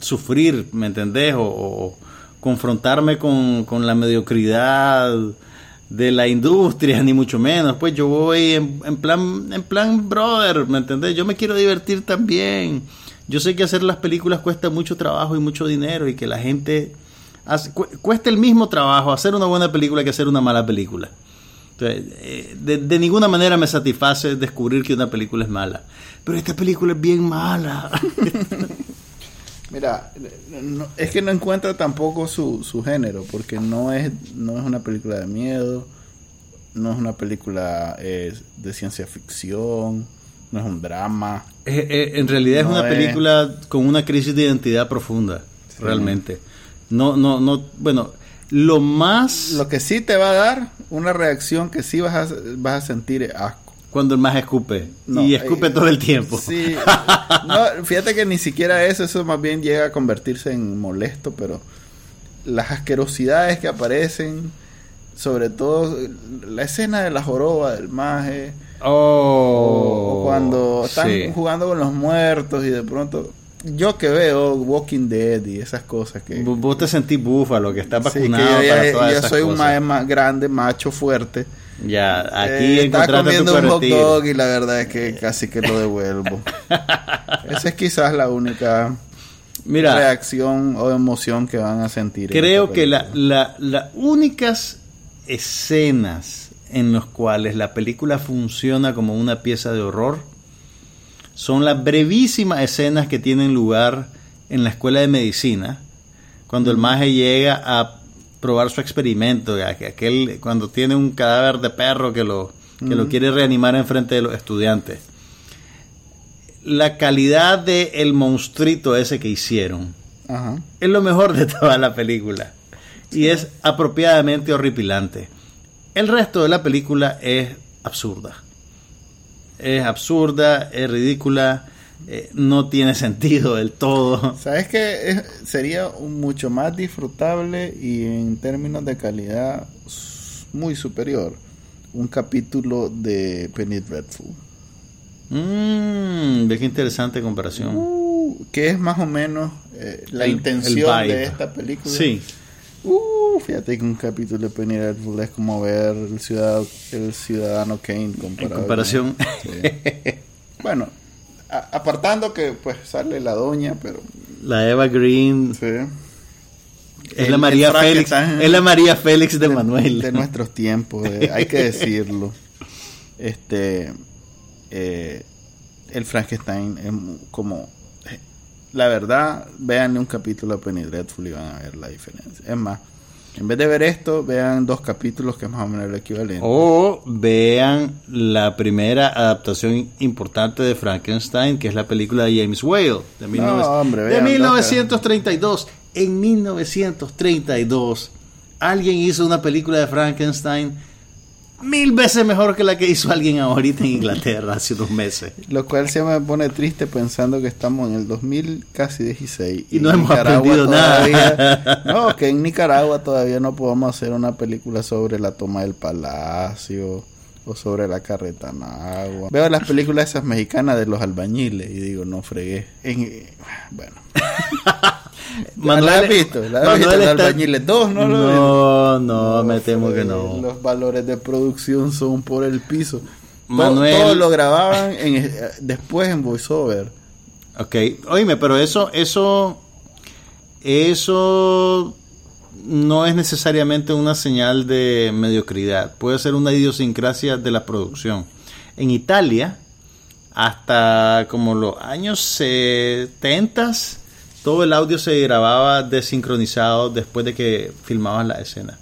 sufrir, ¿me entendés? O, o confrontarme con, con la mediocridad de la industria, ni mucho menos. Pues yo voy en, en plan, en plan brother, ¿me entendés? Yo me quiero divertir también. Yo sé que hacer las películas cuesta mucho trabajo y mucho dinero y que la gente hace- cu- cuesta el mismo trabajo hacer una buena película que hacer una mala película. Eh, de, de ninguna manera me satisface descubrir que una película es mala. Pero esta película es bien mala. Mira, no- es que no encuentra tampoco su, su género, porque no es, no es una película de miedo, no es una película eh, de ciencia ficción, no es un drama. Eh, eh, en realidad No es una es- película con una crisis de identidad profunda, Sí. realmente. No, no, no, bueno, lo más Lo que sí te va a dar una reacción que sí vas a, vas a sentir es asco. cuando el más escupe No, y escupe eh, todo el tiempo. Sí, no, fíjate que ni siquiera eso, eso más bien llega a convertirse en molesto, pero las asquerosidades que aparecen, sobre todo la escena de la joroba del maje, Oh, o cuando están sí. jugando con los muertos y de pronto yo que veo Walking Dead y esas cosas que, Vos- te sentís búfalo, que estás sí, que vacunado yo, para ya- todas yo esas soy un cosas. maje más grande, macho, fuerte. Ya, aquí Eh, estaba encontraste tu comiendo un hot dog y la verdad es que casi que lo devuelvo. Esa es quizás la única Mira, reacción o emoción que van a sentir. en creo que la, película. la- las únicas escenas en las cuales la película funciona como una pieza de horror son las brevísimas escenas que tienen lugar en la escuela de medicina, cuando el maje llega a probar su experimento, aquel cuando tiene un cadáver de perro que lo que lo quiere reanimar en frente de los estudiantes. La calidad de el monstruito ese que hicieron es lo mejor de toda la película y es apropiadamente horripilante. El resto de la película es absurda. Es absurda, es ridícula, eh, no tiene sentido del todo. ¿Sabes que sería mucho más disfrutable y en términos de calidad muy superior? Un capítulo de Penny Dreadful. Mmm, ve qué interesante comparación. Uh, que es más o menos eh, la El- intención el de esta película. Sí, Uh, fíjate que un capítulo de Penny Dreadful es como ver el, ciudad, el ciudadano Kane en comparación. con- Sí. Bueno, a- apartando que pues sale la doña, pero La Eva Green sí. es El- la María Félix, es la María Félix de Manuel. de nuestros tiempos, eh, hay que decirlo. Este, eh, el Frankenstein es como, la verdad, vean un capítulo de Penny Dreadful y van a ver la diferencia. Es más, en vez de ver esto, vean dos capítulos que es más o menos el equivalente. O vean la primera adaptación importante de Frankenstein, que es la película de James Whale, de, 19- hombre, de vean, 1932. En 1932, alguien hizo una película de Frankenstein mil veces mejor que la que hizo alguien ahorita en Inglaterra hace unos meses. Lo cual se me pone triste pensando que estamos en el 2000 casi 16 Y no hemos Nicaragua aprendido todavía- nada. No, que en Nicaragua todavía no podemos hacer una película sobre la toma del palacio O sobre la carreta agua. Veo las películas esas mexicanas de los albañiles y digo, no fregué. En, bueno. Manuel, ¿La has visto? ¿La has Manuel visto? Está- albañiles 2, ¿no? lo No, no, me No, temo que no. Los valores de producción son por el piso. Manuel- Todo, lo grababan en, eh, después en VoiceOver. Ok, oíme, pero eso, eso, eso no es necesariamente una señal de mediocridad. Puede ser una idiosincrasia de la producción. En Italia, hasta como los años 70, todo el audio se grababa desincronizado después de que filmaban la escena.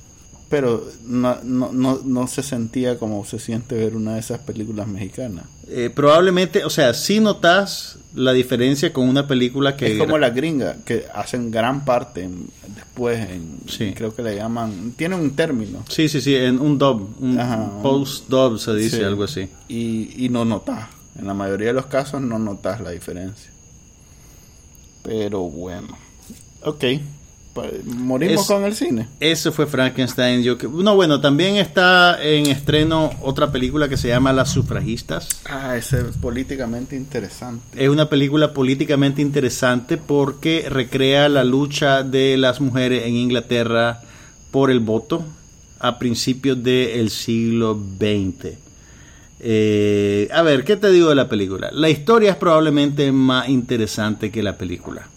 Pero no, no, no, no se sentía como se siente ver una de esas películas mexicanas. Eh, probablemente, o sea, si notas la diferencia con una película que... es como las gringas, que hacen gran parte en- después, en, Sí. creo que le llaman, tiene un término. Sí, sí, sí, en un dub, un post-dub se dice, Sí. algo así. Y, y no notas. En la mayoría de los casos no notas la diferencia. Pero bueno. Ok. Morimos Es- con el cine. Ese fue Frankenstein. Yo, no, bueno, también está en estreno otra película que se llama Las sufragistas. Ah, ese es políticamente interesante. Es una película políticamente interesante porque recrea la lucha de las mujeres en Inglaterra por el voto a principios del siglo XX. Eh, a ver, ¿qué te digo de la película? La historia es probablemente más interesante que la película.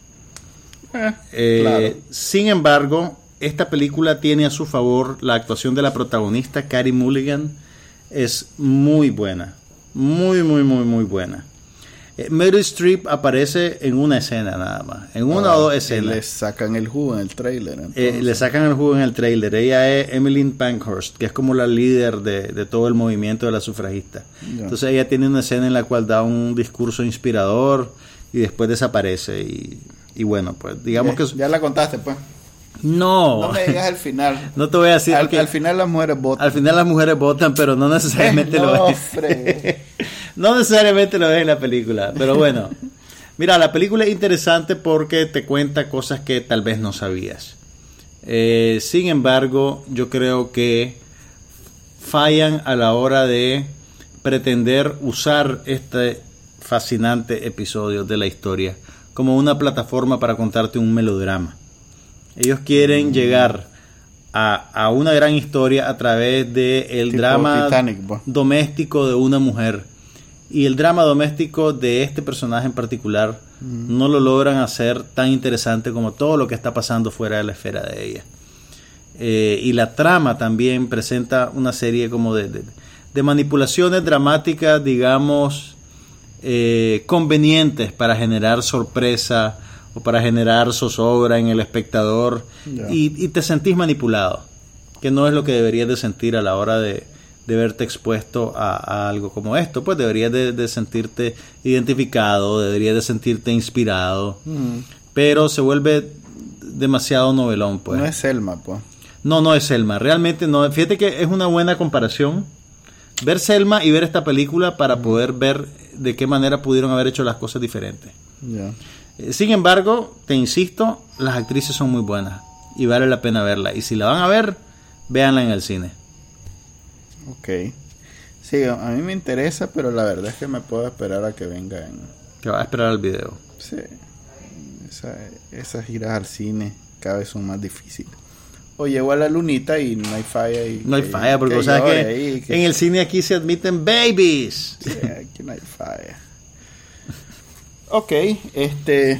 Eh, Eh, claro. Sin embargo, esta película tiene a su favor la actuación de la protagonista, Carey Mulligan. Es muy buena. Muy, muy, muy, muy buena. Eh, Meryl Streep aparece en una escena nada más. En una Ah, o dos escenas. Le sacan el jugo en el trailer. Eh, le sacan el jugo en el trailer. Ella es Emmeline Pankhurst, que es como la líder de, de todo el movimiento de la sufragista. Entonces ella tiene una escena en la cual da un discurso inspirador y después desaparece. Y, y bueno, pues digamos ya, que... ya la contaste, pues. No, No me digas el final. no te voy a decir al, al final las mujeres votan. al final las mujeres votan, pero no necesariamente lo es. no necesariamente lo es en la película, pero bueno. Mira, la película es interesante porque te cuenta cosas que tal vez no sabías. Eh, sin embargo, yo creo que fallan a la hora de pretender usar este fascinante episodio de la historia como una plataforma para contarte un melodrama. Ellos quieren llegar a, a una gran historia a través de el Tipo drama Titanic, doméstico de una mujer. Y el drama doméstico de este personaje en particular no lo logran hacer tan interesante como todo lo que está pasando fuera de la esfera de ella. Eh, y la trama también presenta una serie como de, de- de manipulaciones dramáticas, digamos, eh, convenientes para generar sorpresa o para generar zozobra en el espectador y, y te sentís manipulado, que no es lo que deberías de sentir a la hora de, de verte expuesto a, a algo como esto, pues deberías de, de sentirte identificado, deberías de sentirte inspirado, Mm. pero se vuelve demasiado novelón, pues. No es Selma, pues. No, no es Selma. Realmente no. Fíjate que es una buena comparación. Ver Selma y ver esta película para poder ver de qué manera pudieron haber hecho las cosas diferentes. Eh, Sin embargo, te insisto, las actrices son muy buenas y vale la pena verla. Y si la van a ver, véanla en el cine. Ok. Sí, a mí me interesa, pero la verdad es que me puedo esperar a que venga en... Que va a esperar el video. Sí. Esa- esas giras al cine cada vez son más difíciles. O llego a la lunita y no hay falla. Y No hay falla, porque sabes llore que, en el cine aquí se admiten babies. Sí, aquí no hay falla. Ok, este...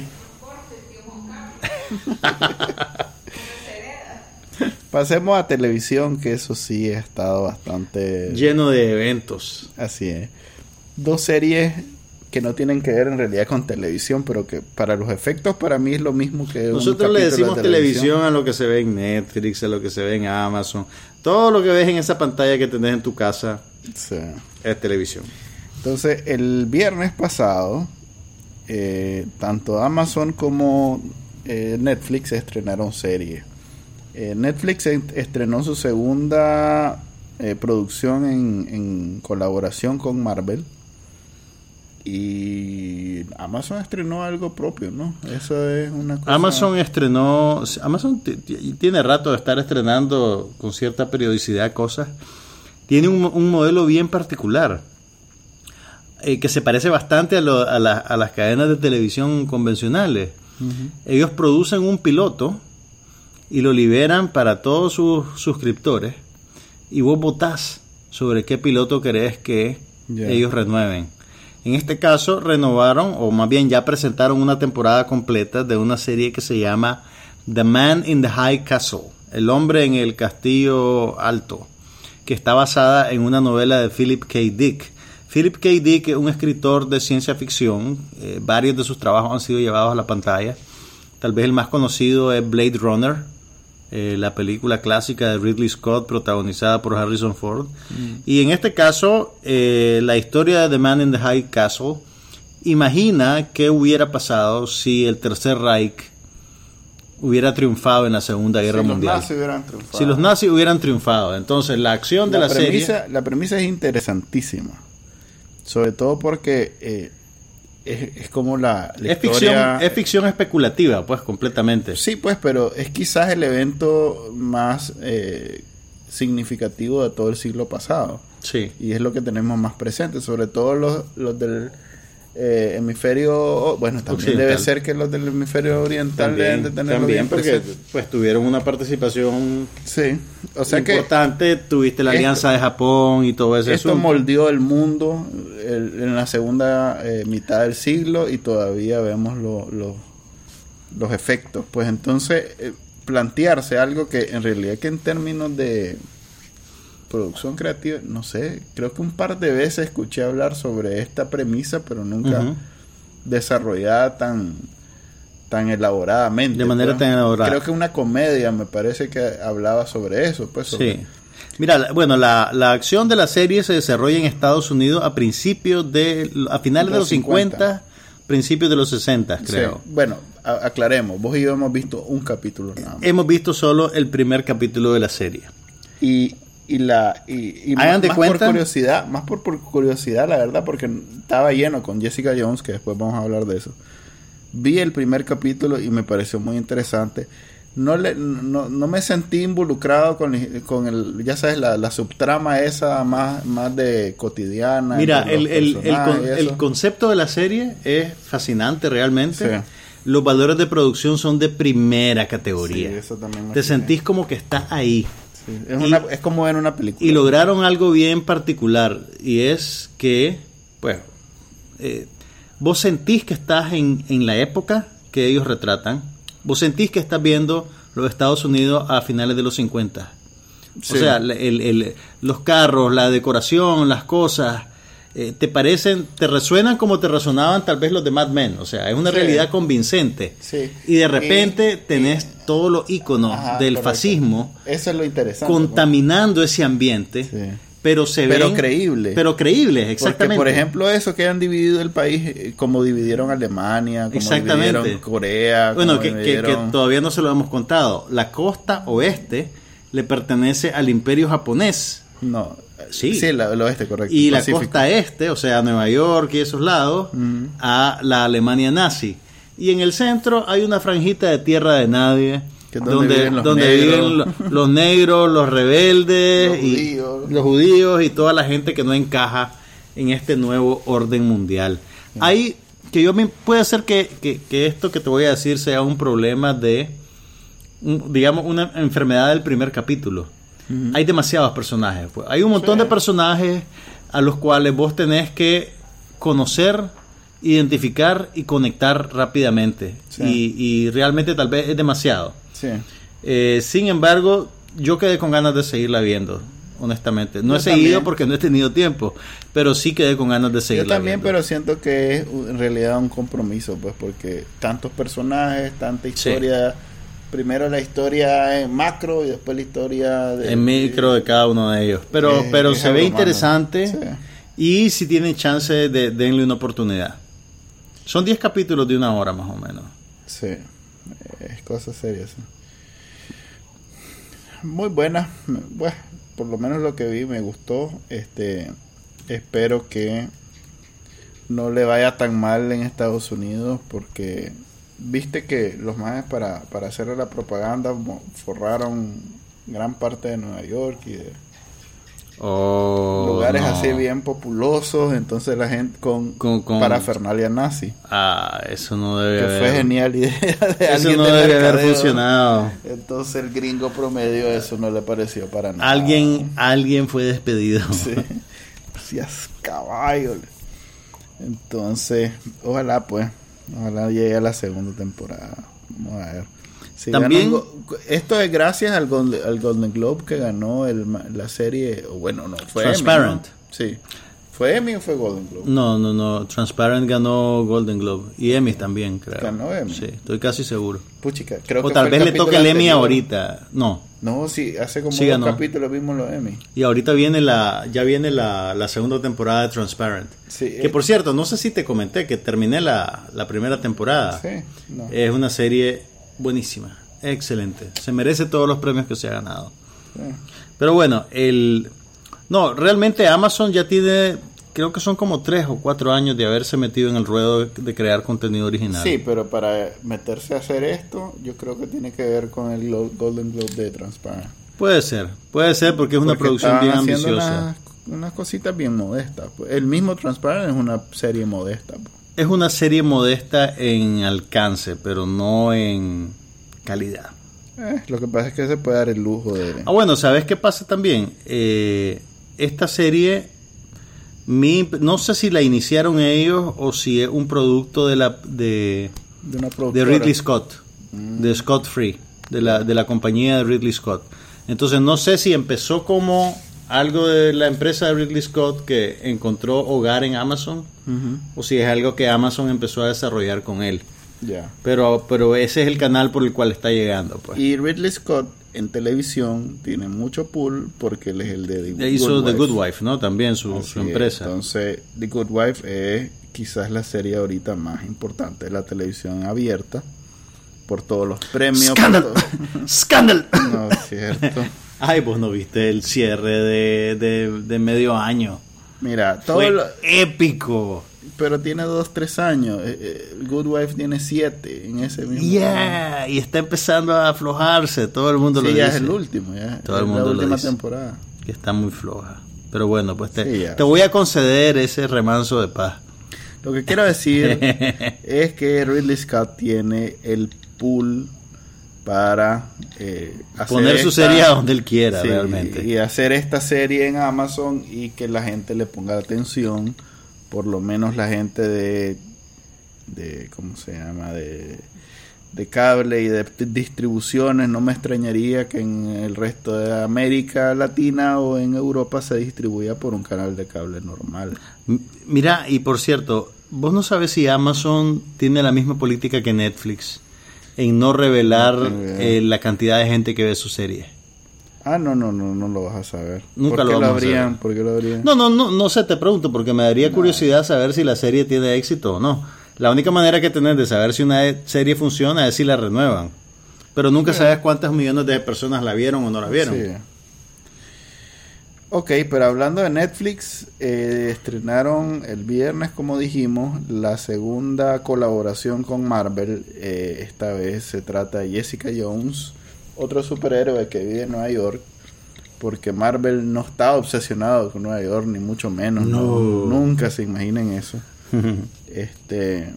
Pasemos a televisión, que eso sí ha estado bastante... Lleno de eventos. Así es. Dos series que no tienen que ver en realidad con televisión, pero que para los efectos para mí es lo mismo que un Nosotros le de decimos televisión a lo que se ve en Netflix, a lo que se ve en Amazon. Todo lo que ves en esa pantalla que tenés en tu casa Sí. es televisión. Entonces, el viernes pasado, eh, tanto Amazon como eh, Netflix estrenaron series. Eh, Netflix en- estrenó su segunda producción en, en colaboración con Marvel. Y Amazon estrenó algo propio, ¿no? Eso es una cosa... Amazon estrenó, Amazon tiene rato de estar estrenando con cierta periodicidad cosas tiene un, un modelo bien particular. eh, que se parece bastante a, lo- a la- a las cadenas de televisión convencionales. Ellos producen un piloto y lo liberan para todos sus suscriptores y vos votás sobre qué piloto querés que ellos renueven. En este caso renovaron, o más bien ya presentaron una temporada completa de una serie que se llama The Man in the High Castle, el hombre en el castillo alto, que está basada en una novela de Philip K. Dick. Philip K. Dick es un escritor de ciencia ficción, eh, varios de sus trabajos han sido llevados a la pantalla. Tal vez el más conocido es Blade Runner, eh, la película clásica de Ridley Scott protagonizada por Harrison Ford. Y en este caso, eh, la historia de The Man in the High Castle imagina qué hubiera pasado si el Tercer Reich hubiera triunfado en la Segunda Guerra si Mundial. los nazis hubieran triunfado. si los nazis hubieran triunfado. Entonces, la acción de la, premisa, serie... La premisa es interesantísima. Sobre todo porque eh, es, es como la, la Es ficción, es ficción especulativa, pues, completamente. Sí, pues, pero es quizás el evento más eh, significativo de todo el siglo pasado. Sí. Y es lo que tenemos más presente, sobre todo los, los del eh, hemisferio, bueno, también Occidental. debe ser que los del hemisferio oriental deben de tenerlo también bien porque presente. pues tuvieron una participación Sí, o sea que importante, tuviste la esto- alianza de Japón y todo ese esto asunto. moldeó el mundo el- en la segunda eh, mitad del siglo y todavía vemos lo- lo- los efectos. Pues entonces, eh, plantearse algo que en realidad que en términos de producción creativa, no sé, creo que un par de veces escuché hablar sobre esta premisa, pero nunca desarrollada tan tan elaboradamente. De manera pues. tan elaborada. Creo que una comedia me parece que hablaba sobre eso, pues sobre- Sí. Mira, bueno, la, la acción de la serie se desarrolla en Estados Unidos a principios de, a finales de los 50, principios de los 60, Sí. creo. Bueno, a- aclaremos, vos y yo hemos visto un capítulo nada más. Hemos visto solo el primer capítulo de la serie. Y, y la y, y más, de más cuenta- por curiosidad, más por, por curiosidad, la verdad, porque estaba lleno con Jessica Jones, que después vamos a hablar de eso. Vi el primer capítulo y me pareció muy interesante. No, le, no, no me sentí involucrado con, con el, ya sabes, la, la subtrama esa más, más de cotidiana. Mira, el, el- con- el concepto de la serie es fascinante realmente. Sí. Los valores de producción son de primera categoría. Sí, eso Te sentís como que estás ahí. Sí, es, y- una, es como ver una película. Y lograron algo bien particular y es que, pues, eh, vos sentís que estás en, en la época que ellos retratan, vos sentís que estás viendo los Estados Unidos a finales de los 50. Sí. O sea, el- el- los carros, la decoración, las cosas, eh, te parecen, te resuenan como te resonaban tal vez los de Mad Men. O sea, es una Sí. realidad convincente. Sí. Y de repente Y- tenés todos los iconos Ajá, del correcto. fascismo Eso es lo interesante. contaminando ese ambiente, Sí. pero se Pero ven- creíble. pero creíbles, Porque, exactamente. por ejemplo, eso que han dividido el país, eh, como dividieron Alemania, como Exactamente. dividieron Corea, bueno, que, que- todavía no se lo hemos contado. La costa oeste le pertenece al Imperio japonés No, Sí. sí, el oeste, correcto. y la costa este, o sea, Nueva York y esos lados, a la Alemania nazi. Y en el centro hay una franjita de tierra de nadie. Que donde viven los donde negros. viven lo- los negros, los rebeldes, Los y judíos. los judíos y toda la gente que no encaja en este nuevo orden mundial. Hay que yo me puede ser que, que- que esto que te voy a decir sea un problema de, un- digamos, una enfermedad del primer capítulo. Hay demasiados personajes. pues. Hay un montón Sí. de personajes a los cuales vos tenés que conocer, identificar y conectar rápidamente. Sí. Y, y realmente tal vez es demasiado. Sí. Eh, sin embargo, yo quedé con ganas de seguirla viendo, honestamente. No Yo he seguido también. porque no he tenido tiempo, pero sí quedé con ganas de Yo seguirla también, viendo. pero siento que es en realidad un compromiso, pues, porque tantos personajes, tanta historia. Primero la historia en macro y después la historia de, en micro de cada uno de ellos. Pero, Eh, pero es se ve interesante y si tienen chance, de, denle una oportunidad. Son 10 capítulos de una hora más o menos. Sí, es cosa seria. sí. Muy buena. Bueno, por lo menos lo que vi me gustó. Este, espero que no le vaya tan mal en Estados Unidos porque viste que los más para, para hacer la propaganda forraron gran parte de Nueva York y de Oh, lugares no. así bien populosos, entonces la gente con, Con- con- parafernalia nazi. Ah, eso no debe Que haber. fue genial idea de Eso alguien no de debe haber mercadeo. funcionado. Entonces el gringo promedio eso no le pareció para nada. Alguien, alguien fue despedido. Sí. Seas caballo. Entonces, ojalá pues, ojalá llegue a la segunda temporada. Vamos a ver. Si También- ganan esto es gracias al Golden, al Golden Globe que ganó el, la serie, bueno, no, fue Emmy, Transparent. ¿no? Sí. ¿Fue Emmy o fue Golden Globe? No, no, no. Transparent ganó Golden Globe. Y Emmy también, creo. Ganó Emmy. Sí, estoy casi seguro. Puchica, creo O que tal vez le capítulo toque el Emmy anterior. ahorita. No. No, sí, hace como Sí dos ganó. capítulos vimos los Emmy. Y ahorita viene la, ya viene la, la segunda temporada de Transparent. Sí, que eh. por cierto, no sé si te comenté que terminé la, la primera temporada. Sí, no. Es una serie buenísima, excelente. Se merece todos los premios que se ha ganado. Sí. Pero bueno, el no, realmente Amazon ya tiene, creo que son como tres o cuatro años de haberse metido en el ruedo de, crear contenido original. Sí, pero para meterse a hacer esto, yo creo que tiene que ver con el Golden Globe de Transparent. Puede ser, puede ser porque es una producción bien ambiciosa. Unas, unas cositas bien modestas. pues. El mismo Transparent es una serie modesta. pues. Es una serie modesta en alcance, pero no en calidad. Eh, lo que pasa es que se puede dar el lujo de... Ah, bueno, ¿sabes qué pasa también? Eh, esta serie, mi, no sé si la iniciaron ellos o si es un producto de la de, de una de. Ridley Scott, de Scott Free, de la, de la compañía de Ridley Scott. Entonces no sé si empezó como algo de la empresa de Ridley Scott que encontró hogar en Amazon o si es algo que Amazon empezó a desarrollar con él. Pero, pero ese es el canal por el cual está llegando. Pues. Y Ridley Scott en televisión tiene mucho pull porque él es el de The E hizo The Good Wife. Wife, ¿no? También su, su es. empresa. Entonces, The Good Wife es quizás la serie ahorita más importante de la televisión abierta por todos los premios. ¡Scandal! todo- ¡Scandal! No, es cierto. Ay, vos no viste el cierre de, de, de medio año. Mira, todo Fue lo- épico. Pero tiene dos, tres años. Eh, eh, Good Wife tiene siete en ese mismo. año. Yeah, y está empezando a aflojarse. Todo el mundo Sí, lo ya dice. es el último, ya. Todo el mundo la lo última dice. temporada. Que está muy floja. Pero bueno, pues te, Sí, te voy a conceder ese remanso de paz. Lo que quiero decir es que Ridley Scott tiene el pool para eh, hacer Poner su esta- serie a donde él quiera, Sí, realmente. Y hacer esta serie en Amazon y que la gente le ponga atención, por lo menos la gente de, de ¿cómo se llama? De, de cable y de distribuciones. No me extrañaría que en el resto de América Latina o en Europa se distribuya por un canal de cable normal. Mira, y por cierto, vos no sabes si Amazon tiene la misma política que Netflix en no revelar No eh, la cantidad de gente que ve su serie. Ah, no, no, no, no lo vas a saber. Nunca ¿Por lo qué vamos a habrían? saber. ¿Por qué lo habrían? No, no, no, no sé, te pregunto, porque me daría curiosidad saber si la serie tiene éxito o no. La única manera que tenés de saber si una e- serie funciona es si la renuevan. Pero nunca sabes cuántas millones de personas la vieron o no la vieron. Sí. Ok, pero hablando de Netflix, eh, estrenaron el viernes, como dijimos, la segunda colaboración con Marvel. Eh, esta vez se trata de Jessica Jones, otro superhéroe que vive en Nueva York, porque Marvel no está obsesionado con Nueva York, ni mucho menos. No. Nunca se imaginen eso. Este.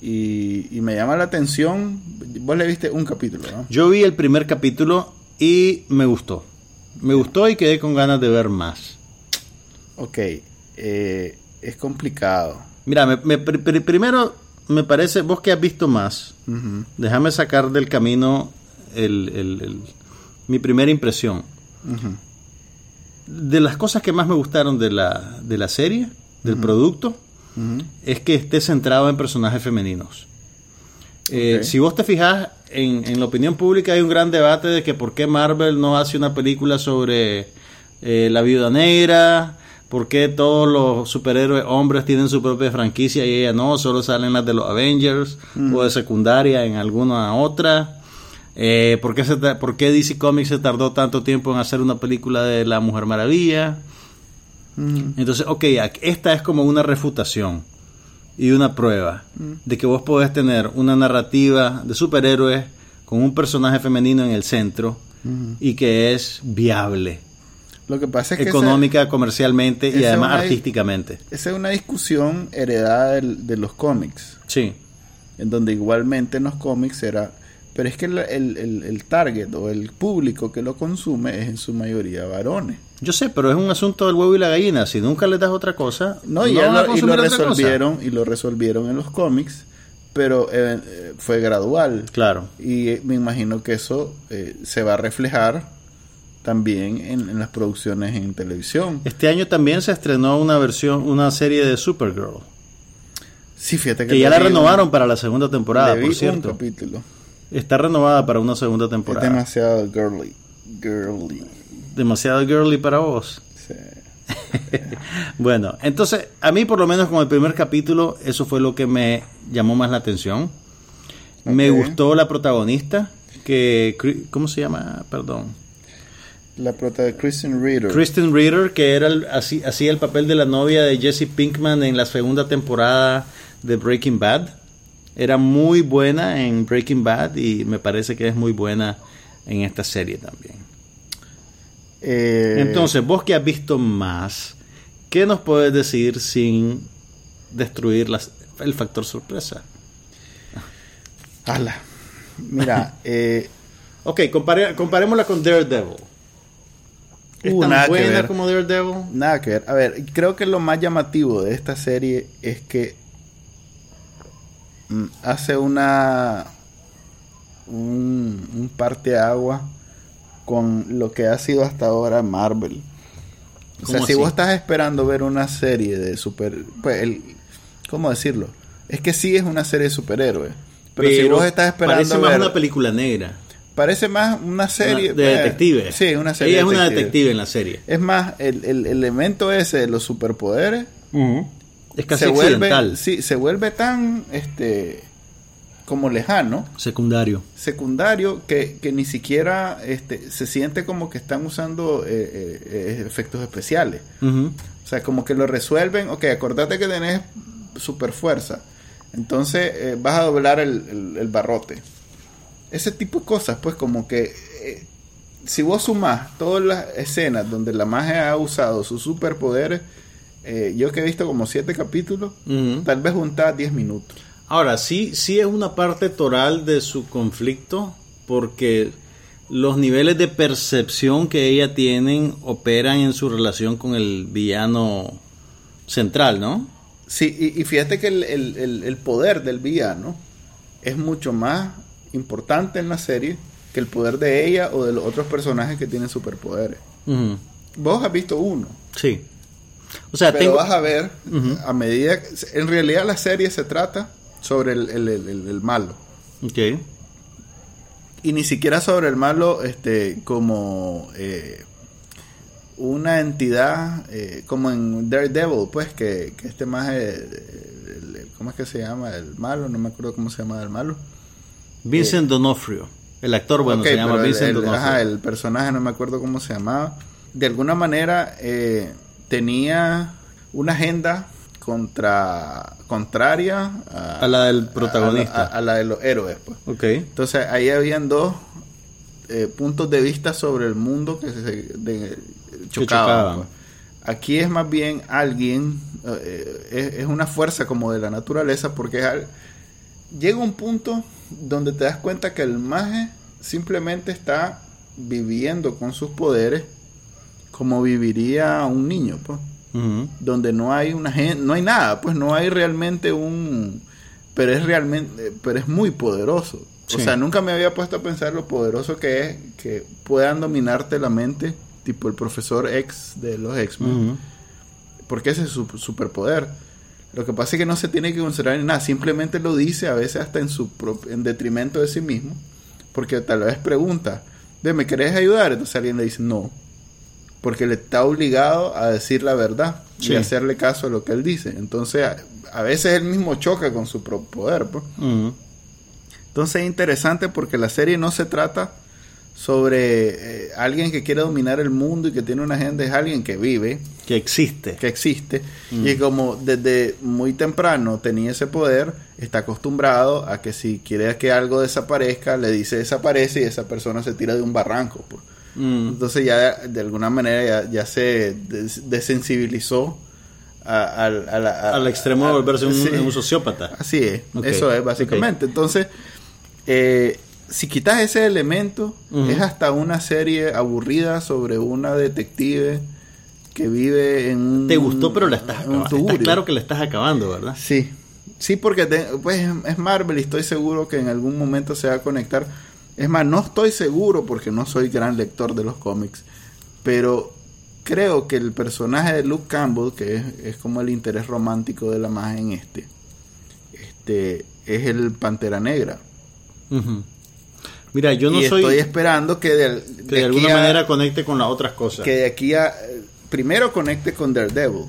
Y, y me llama la atención. Vos le viste un capítulo, ¿no? Yo vi el primer capítulo y me gustó. Me gustó y quedé con ganas de ver más. Ok, eh, es complicado. Mira, me- me- pr- pr- primero me parece, vos que has visto más, déjame sacar del camino el- el- el- mi primera impresión. De las cosas que más me gustaron de la, de la serie, del producto, es que esté centrado en personajes femeninos. Eh. Si vos te fijas, en, en la opinión pública hay un gran debate de que por qué Marvel no hace una película sobre eh, la viuda negra, por qué todos los superhéroes hombres tienen su propia franquicia y ella no, solo salen las de los Avengers o de secundaria en alguna otra. Eh, ¿por, qué se ¿Por qué DC Comics se tardó tanto tiempo en hacer una película de la Mujer Maravilla? Ujú. Entonces, ok, esta es como una refutación y una prueba de que vos podés tener una narrativa de superhéroes con un personaje femenino en el centro Ujú. y que es viable. Lo que pasa es que económica, comercialmente y además una- artísticamente. esa es una discusión heredada del- de los cómics, Sí. en donde igualmente en los cómics era... Pero es que el, el- el- target o el público que lo consume es en su mayoría varones. Yo sé, pero es un asunto del huevo y la gallina. Si nunca le das otra cosa, No, y, van ya lo, y lo cosa. resolvieron y lo resolvieron en los cómics, pero eh, fue gradual. Claro. Y eh, me imagino que eso eh, se va a reflejar también en, en las producciones en televisión. Este año también se estrenó una versión, una serie de Supergirl. Sí, fíjate que Que ya la un- renovaron para la segunda temporada, le vi por un cierto. capítulo. Está renovada para una segunda Es temporada. demasiado girly. Girly. Demasiado girly para vos. Sí. Bueno, entonces, a mí por lo menos con el primer capítulo, eso fue lo que me llamó más la atención. Me gustó la protagonista, que, ¿cómo se llama? Perdón. La prota Kristen Reader. Kristen Reader, que era el- así, hacía el papel de la novia de Jesse Pinkman en la segunda temporada de Breaking Bad. Era muy buena en Breaking Bad y me parece que es muy buena en esta serie también. Eh, Entonces, vos que has visto más, ¿qué nos puedes decir sin destruir las- el factor sorpresa? ala. Mira, eh, Ok, compare- comparémosla con Daredevil. ¿Es Uh, tan nada que buena ver. como Daredevil? Nada que ver. A ver, creo que lo más llamativo de esta serie es que hace una un, un parteagua con lo que ha sido hasta ahora Marvel. O sea, ¿Cómo si vos estás esperando ver una serie de super, pues el, ¿cómo decirlo? Es que sí es una serie de superhéroes. Pero, si vos estás esperando parece más ver, una película negra. parece más una serie Una- de eh, detective. Sí, una serie. Ella es una detective. detective en la serie. Es más, el, el elemento ese de los superpoderes Es casi se accidental. vuelve, sí, se vuelve tan este como lejano, Secundario. secundario, que, que ni siquiera este, se siente como que están usando eh, eh, eh, efectos especiales. Ujú. O sea, como que lo resuelven, ok, acordate que tenés super fuerza, entonces eh, vas a doblar el, el- el barrote. Ese tipo de cosas, pues como que eh, si vos sumás todas las escenas donde la magia ha usado sus superpoderes, eh, yo que he visto como siete capítulos, tal vez juntás 10 minutos. Ahora, sí, sí es una parte toral de su conflicto porque los niveles de percepción que ella tienen operan en su relación con el villano central, ¿no? Sí, y, y fíjate que el, el- el- el poder del villano es mucho más importante en la serie que el poder de ella o de los otros personajes que tienen superpoderes. Vos has visto uno, Sí. O sea, pero tengo... vas a ver a medida que, en realidad la serie se trata sobre el, el- el- malo Ok. y ni siquiera sobre el malo este como eh, una entidad eh, como en Daredevil pues que, que este más cómo es que se llama el malo no me acuerdo cómo se llama el malo Vincent Donofrio. El actor, bueno, se llama el- Vincent el, Donofrio. ajá, el personaje no me acuerdo cómo se llamaba. De alguna manera eh, tenía una agenda contra contraria a, A la del protagonista. a, a- a la de los héroes. Pues. Ok. Entonces ahí habían dos eh, puntos de vista sobre el mundo que se de- chocaban. chocaban. pues. Aquí es más bien alguien, eh, es, es una fuerza como de la naturaleza porque es al- llega un punto donde te das cuenta que el maje simplemente está viviendo con sus poderes como viviría un niño, pues donde no hay una gen- no hay nada, pues no hay realmente un pero es realmente pero es muy poderoso. Sí. O sea, nunca me había puesto a pensar lo poderoso que es que puedan dominarte la mente, tipo el profesor X de los X-Men, porque ese es su superpoder. Lo que pasa es que no se tiene que considerar en nada, simplemente lo dice a veces hasta en su en detrimento de sí mismo, porque tal vez pregunta, "Ve, ¿me querés ayudar?" Entonces alguien le dice, "No." Porque le está obligado a decir la verdad Sí. y hacerle caso a lo que él dice. Entonces, a, a veces él mismo choca con su propio poder. pues. Entonces es interesante porque la serie no se trata sobre eh, alguien que quiere dominar el mundo y que tiene una agenda, es alguien que vive, Que existe. que existe, y como desde muy temprano tenía ese poder, está acostumbrado a que si quiere que algo desaparezca, le dice desaparece y esa persona se tira de un barranco. pues. Mm. Entonces ya de alguna manera ya, ya se des- desensibilizó a- al- a la- a- Al extremo de volverse un, sí. un sociópata. Así es, eso es básicamente. Entonces, eh, si quitas ese elemento, es hasta una serie aburrida sobre una detective que vive en un... Te gustó, pero la estás acabando. Está claro que la estás acabando, ¿verdad? Sí, sí, porque te- pues, es Marvel y estoy seguro que en algún momento se va a conectar. Es más, no estoy seguro porque no soy gran lector de los cómics, pero creo que el personaje de Luke Campbell, que es, es como el interés romántico de la magia en este, este es el Pantera Negra. Mira, yo no y soy estoy esperando que de, que de de aquí alguna a- manera conecte con las otras cosas. que de aquí a primero conecte con Daredevil,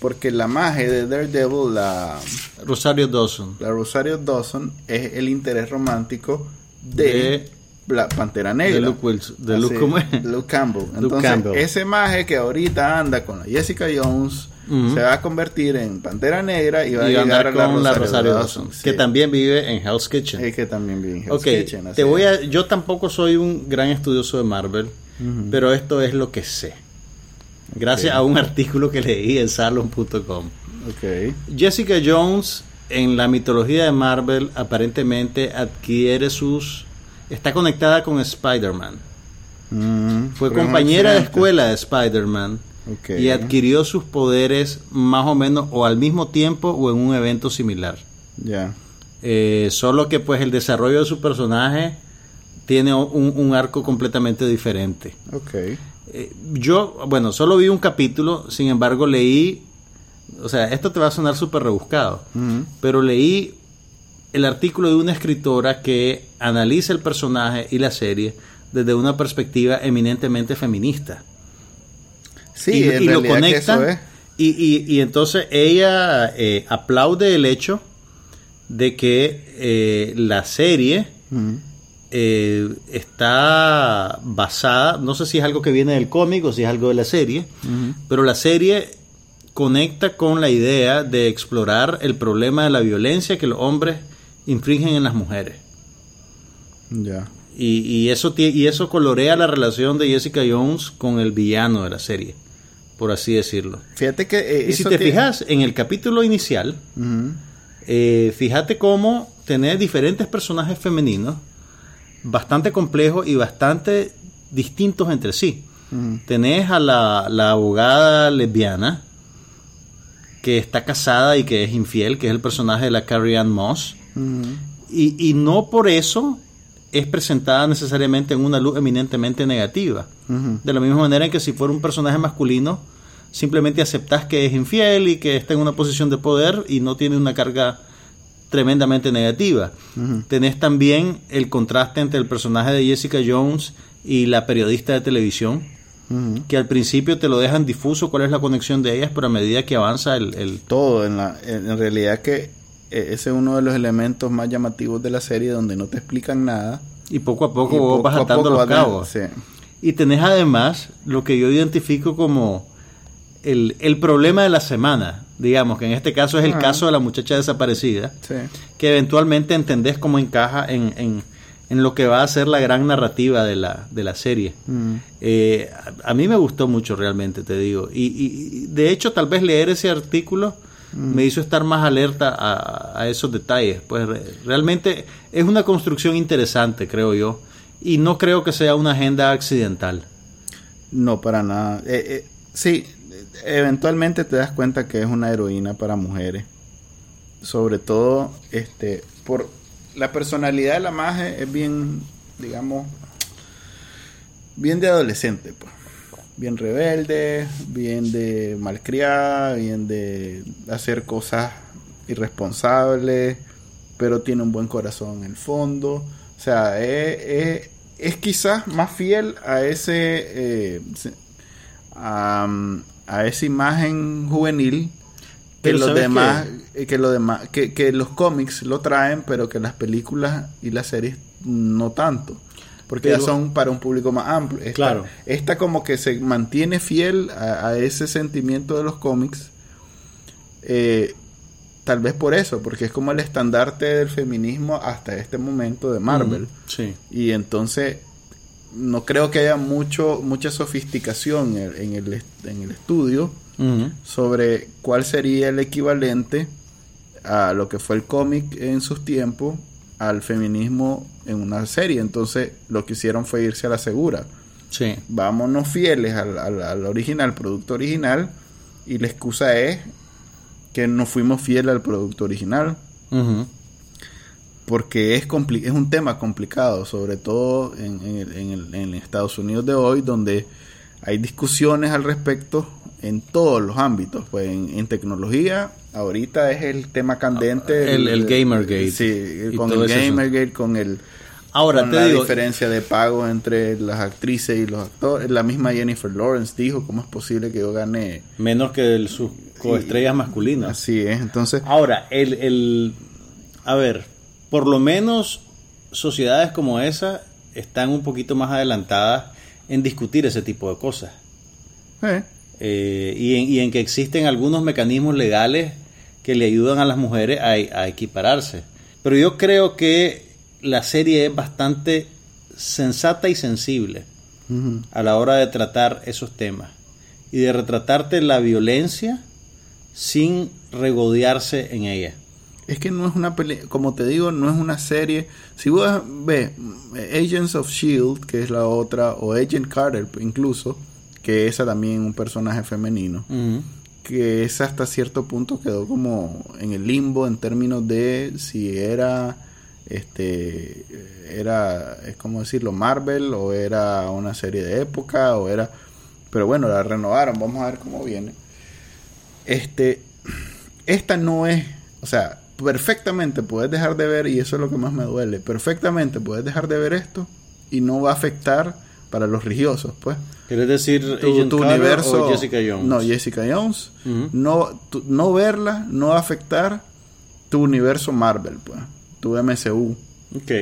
porque la magia de Daredevil, la Rosario Dawson. La Rosario Dawson es el interés romántico de, De- la Pantera Negra. de Luke Wilson- de Luke, ¿cómo es? Luke Campbell. Luke Entonces, Campbell. ese maje que ahorita anda con la Jessica Jones se va a convertir en Pantera Negra y va a llegar andar a la con la Rosario, Dawson. Sí. que también vive en Hell's Kitchen. Es que también vive en Hell's Ok, Kitchen, te voy a, yo tampoco soy un gran estudioso de Marvel, pero esto es lo que sé. Gracias a un artículo que leí en salon.com. Jessica Jones en la mitología de Marvel aparentemente adquiere sus... Está conectada con Spider-Man. Mm, Fue compañera de escuela de Spider-Man y adquirió sus poderes más o menos o al mismo tiempo o en un evento similar. Ya. Eh, solo que pues el desarrollo de su personaje tiene un, un arco completamente diferente. Ok. Eh, yo, bueno, solo vi un capítulo, sin embargo leí, o sea, esto te va a sonar súper rebuscado, pero leí el artículo de una escritora que analiza el personaje y la serie desde una perspectiva eminentemente feminista. Sí, y, en y lo conecta. es. Y, y- y entonces ella eh, aplaude el hecho de que eh, la serie eh, está basada, no sé si es algo que viene del cómic o si es algo de la serie, pero la serie conecta con la idea de explorar el problema de la violencia que los hombres infringen en las mujeres. Ya. Y, y eso, y eso colorea la relación de Jessica Jones con el villano de la serie, por así decirlo. Fíjate que eh, Y si te tiene- fijas en el capítulo inicial, eh, fíjate cómo tener diferentes personajes femeninos bastante complejos y bastante distintos entre sí. Ujú. Tenés a la, la abogada lesbiana que está casada y que es infiel, que es el personaje de la Carrie Ann Moss. Y, y no por eso es presentada necesariamente en una luz eminentemente negativa. De la misma manera en que si fuera un personaje masculino, simplemente aceptás que es infiel y que está en una posición de poder y no tiene una carga tremendamente negativa. Ujú. Tenés también el contraste entre el personaje de Jessica Jones y la periodista de televisión, Que al principio te lo dejan difuso cuál es la conexión de ellas, pero a medida que avanza el... el- todo en la en, realidad que eh, ese es uno de los elementos más llamativos de la serie donde no te explican nada y poco a poco vos vas atando poco los cabos. sí. Y tenés además lo que yo identifico como el, el problema de la semana, digamos, que en este caso es el Ajá. caso de la muchacha desaparecida, sí. que eventualmente entendés cómo encaja en, en- en lo que va a ser la gran narrativa de la, de la serie. Mm. Eh, a, a mí me gustó mucho realmente, te digo. Y, y- de hecho, tal vez leer ese artículo me hizo estar más alerta a, a esos detalles. Pues re- realmente es una construcción interesante, creo yo. Y no creo que sea una agenda accidental. no para nada Eh, eh, sí eventualmente te das cuenta que es una heroína para mujeres sobre todo este por la personalidad de la maje es bien digamos bien de adolescente pues. Bien rebelde bien de malcriada bien de hacer cosas irresponsables pero tiene un buen corazón en el fondo. O sea es, es- quizás más fiel a ese eh, a esa imagen juvenil que Pero los ¿sabes demás eh, que los demás que, que los cómics lo traen pero que las películas y las series no tanto porque Pero- ya son para un público más amplio esta, Claro. esta como que se mantiene fiel a, a ese sentimiento de los cómics eh, tal vez por eso porque es como el estandarte del feminismo hasta este momento de Marvel Sí. y entonces no creo que haya mucho mucha sofisticación en, en el, en el estudio Sobre cuál sería el equivalente a lo que fue el cómic en sus tiempos al feminismo en una serie. Entonces lo que hicieron fue irse a la segura. Sí. Vámonos fieles al, al- al original, producto original, y la excusa es que no fuimos fieles al producto original. Porque es, compli- es un tema complicado, sobre todo en, en el- en el- en Estados Unidos de hoy, donde hay discusiones al respecto en todos los ámbitos. Pues en, en tecnología, ahorita es el tema candente. Ah, El- el Gamergate. Sí, Y con el Gamergate, con el. Ahora con te la digo, diferencia de pago entre las actrices y los actores. La misma Jennifer Lawrence dijo: ¿Cómo es posible que yo gane? menos que el- sus coestrellas masculinas. Así es. Entonces, Ahora, el, el, a ver, por lo menos sociedades como esa están un poquito más adelantadas en discutir ese tipo de cosas. eh, Eh, y, en, y en que existen algunos mecanismos legales que le ayudan a las mujeres a, a equipararse. Pero yo creo que la serie es bastante sensata y sensible a la hora de tratar esos temas y de retratarte la violencia sin regodearse en ella. Es que no es una peli como te digo, no es una serie. Si vos ves Agents of Shield, que es la otra, o Agent Carter incluso, que esa también un personaje femenino, que esa hasta cierto punto quedó como en el limbo en términos de si era este era es como decirlo Marvel o era una serie de época o era pero bueno la renovaron vamos a ver cómo viene este esta no es o sea perfectamente puedes dejar de ver y eso es lo que más me duele perfectamente puedes dejar de ver esto y no va a afectar para los religiosos pues ¿Quieres decir tu, universo o Jessica Jones? no Jessica Jones no tu- no verla no va a afectar tu universo Marvel pues tu MCU Ok.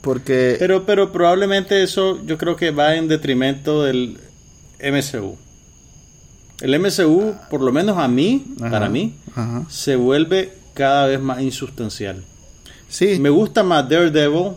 porque Pero, pero probablemente eso yo creo que va en detrimento del MCU. El MCU, por lo menos a mí, Ajá, para mí, ajá. se vuelve cada vez más insustancial. sí Me gusta más Daredevil.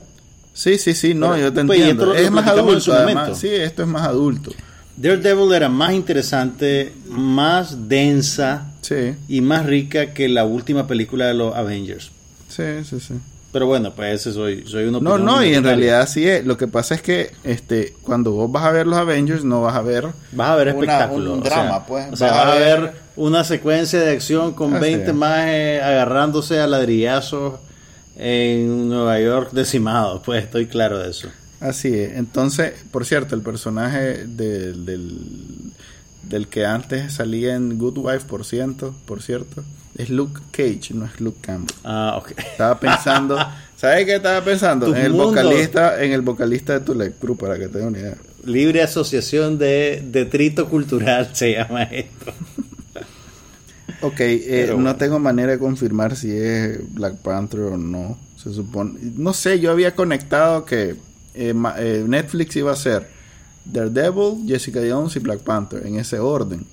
sí sí sí no Pero, yo te pues, entiendo es más adulto además sí esto es más adulto Daredevil era más interesante, más densa sí y más rica que la última película de los Avengers. sí sí sí Pero bueno, pues ese soy, soy uno no no y en realidad así es lo que pasa es que este cuando vos vas a ver los Avengers no vas a ver Vas a ver espectáculo. un o drama, sea, pues. O sea, Vas a vas a ver- ver una secuencia de acción con Así 20 es. majes agarrándose a ladrillazos en Nueva York decimado. Pues estoy claro de eso. Así es. Entonces, por cierto, el personaje del, del, del que antes salía en Good Wife, por ciento, por cierto, es Luke Cage, no es Luke Campbell. Ah, ok. Estaba pensando, ¿sabes qué estaba pensando? En el mundo. vocalista, en el vocalista de Tulip Crew, para que te den una idea. Libre Asociación de Detrito Cultural se llama esto. Ok, eh, no tengo manera de confirmar si es Black Panther o no. Se supone, no sé, yo había conectado que eh, eh, Netflix iba a ser Daredevil, Jessica Jones y Black Panther en ese orden.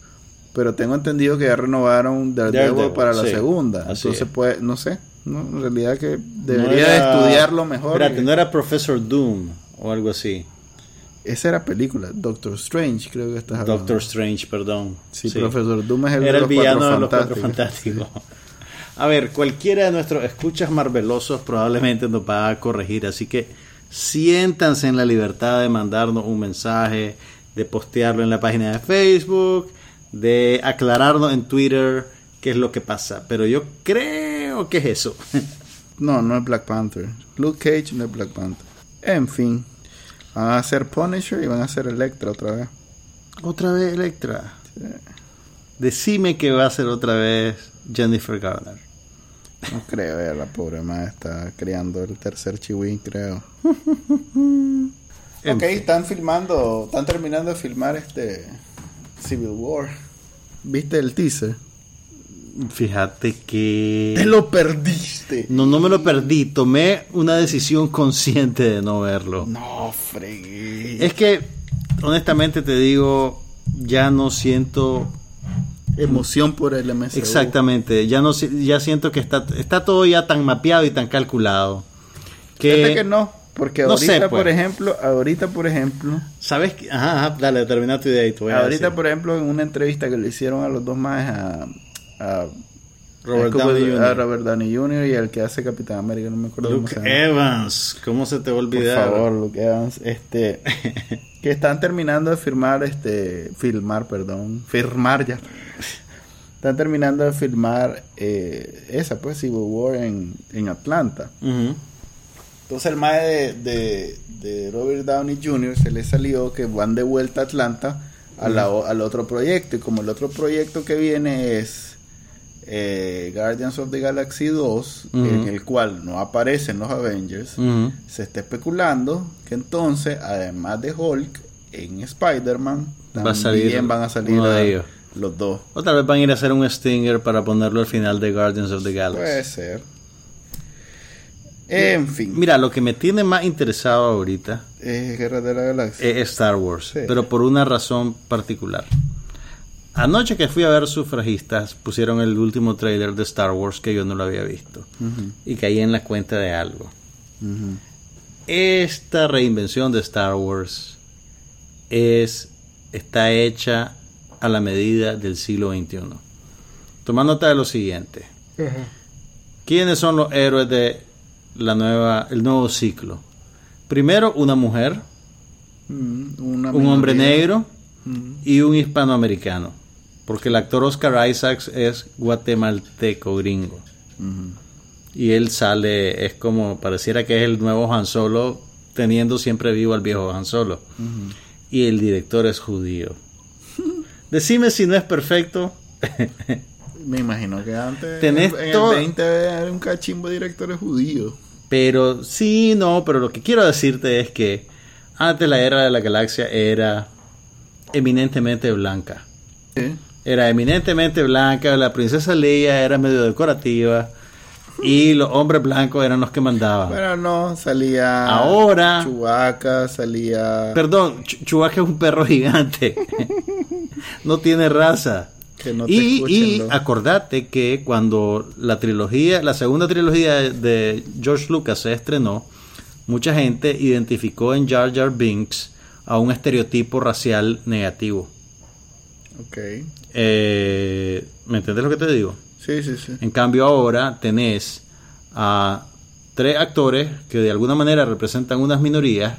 Pero tengo entendido que ya renovaron Daredevil, Daredevil, para la sí. segunda. Así Entonces, es. pues, no sé. No, en realidad que No debería de estudiarlo mejor. Espérate, no era Professor Doom o algo así. Esa era película, Doctor Strange, creo que estás hablando. Doctor Strange, perdón. Sí, Profesor Doom es el de Era el los villano Cuatro de los Cuatro Fantásticos. Fantásticos. A ver, cualquiera de nuestros escuchas marvelosos probablemente nos va a corregir, así que siéntanse en la libertad de mandarnos un mensaje, de postearlo en la página de Facebook, de aclararnos en Twitter qué es lo que pasa. Pero yo creo que es eso. No, no es Black Panther. Luke Cage no es Black Panther. En fin. Van a hacer Punisher y van a hacer Electra otra vez. otra vez Electra. Decime que va a ser otra vez Jennifer Garner. No creo, eh, la pobre madre está criando el tercer chihuín, creo. Ok, están filmando, están terminando de filmar este Civil War. ¿Viste el teaser? Fíjate que... Te lo perdiste. No, no me lo perdí. Tomé una decisión consciente de no verlo. No, fregué. Es que, honestamente te digo, ya no siento Emoción por el MCU. exactamente. Ya no ya siento que está está todo ya tan mapeado y tan calculado que, que no. Porque No ahorita, sé, pues. por ejemplo, ahorita, por ejemplo, ¿Sabes? qué? Ajá, ajá, dale, termina tu idea y tú a ahorita, por ejemplo, en una entrevista que le hicieron a los dos más a, a Robert a Downey Jr. Robert Downey Jr. y el que hace Capitán América, no me acuerdo Luke cómo se. Evans, ¿cómo se te va a Por olvidar? favor, Luke Evans, este, que están terminando de firmar, este, filmar, perdón, firmar ya. Están terminando de filmar eh, esa, pues, Civil War en, en Atlanta. Entonces el mae de, de, de Robert Downey Jr. se le salió que van de vuelta a Atlanta a la al otro proyecto. Y como el otro proyecto que viene es eh, Guardians of the Galaxy 2, Ujú. en el cual no aparecen los Avengers, se está especulando que entonces, además de Hulk, en Spider-Man Va a salir también van a salir a- ellos. Los dos. O tal vez van a ir a hacer un Stinger para ponerlo al final de Guardians of the Galaxy. Puede ser. En fin, Mira, lo que me tiene más interesado ahorita eh, Guerra de la Galaxia. es Star Wars, Sí. pero por una razón particular. Anoche que fui a ver Sufragistas, pusieron el último trailer de Star Wars que yo no lo había visto. Ujú, Y caí en la cuenta de algo. Esta reinvención de Star Wars es está hecha a la medida del siglo XXI. Toma nota de lo siguiente. ¿Quiénes son los héroes de la nueva, el nuevo ciclo? Primero, una mujer, Mm, una un hombre negro Mm. y un hispanoamericano. Porque el actor Oscar Isaacs es guatemalteco gringo. Ujú. Y él sale, es como, pareciera que es el nuevo Han Solo, teniendo siempre vivo al viejo Han Solo. Y el director es judío. Decime si no es perfecto. Me imagino que antes Tenés en todo- el 20 era un cachimbo de directores judíos. Pero sí, no, pero lo que quiero decirte es que antes la era de la galaxia era eminentemente blanca. ¿Sí? Era eminentemente blanca, la princesa Leia era medio decorativa y los hombres blancos eran los que mandaban. Pero no, salía Ahora- Chewbacca, salía Perdón, Ch- Chewbacca es un perro gigante. no tiene raza. que no te y, escuchen y acordate que cuando la trilogía, la segunda trilogía de- de George Lucas se estrenó, mucha gente identificó en Jar Jar Binks a un estereotipo racial negativo. Ok. Eh, ¿Me entiendes lo que te digo? Sí, sí, sí. En cambio ahora tenés a tres actores que de alguna manera representan unas minorías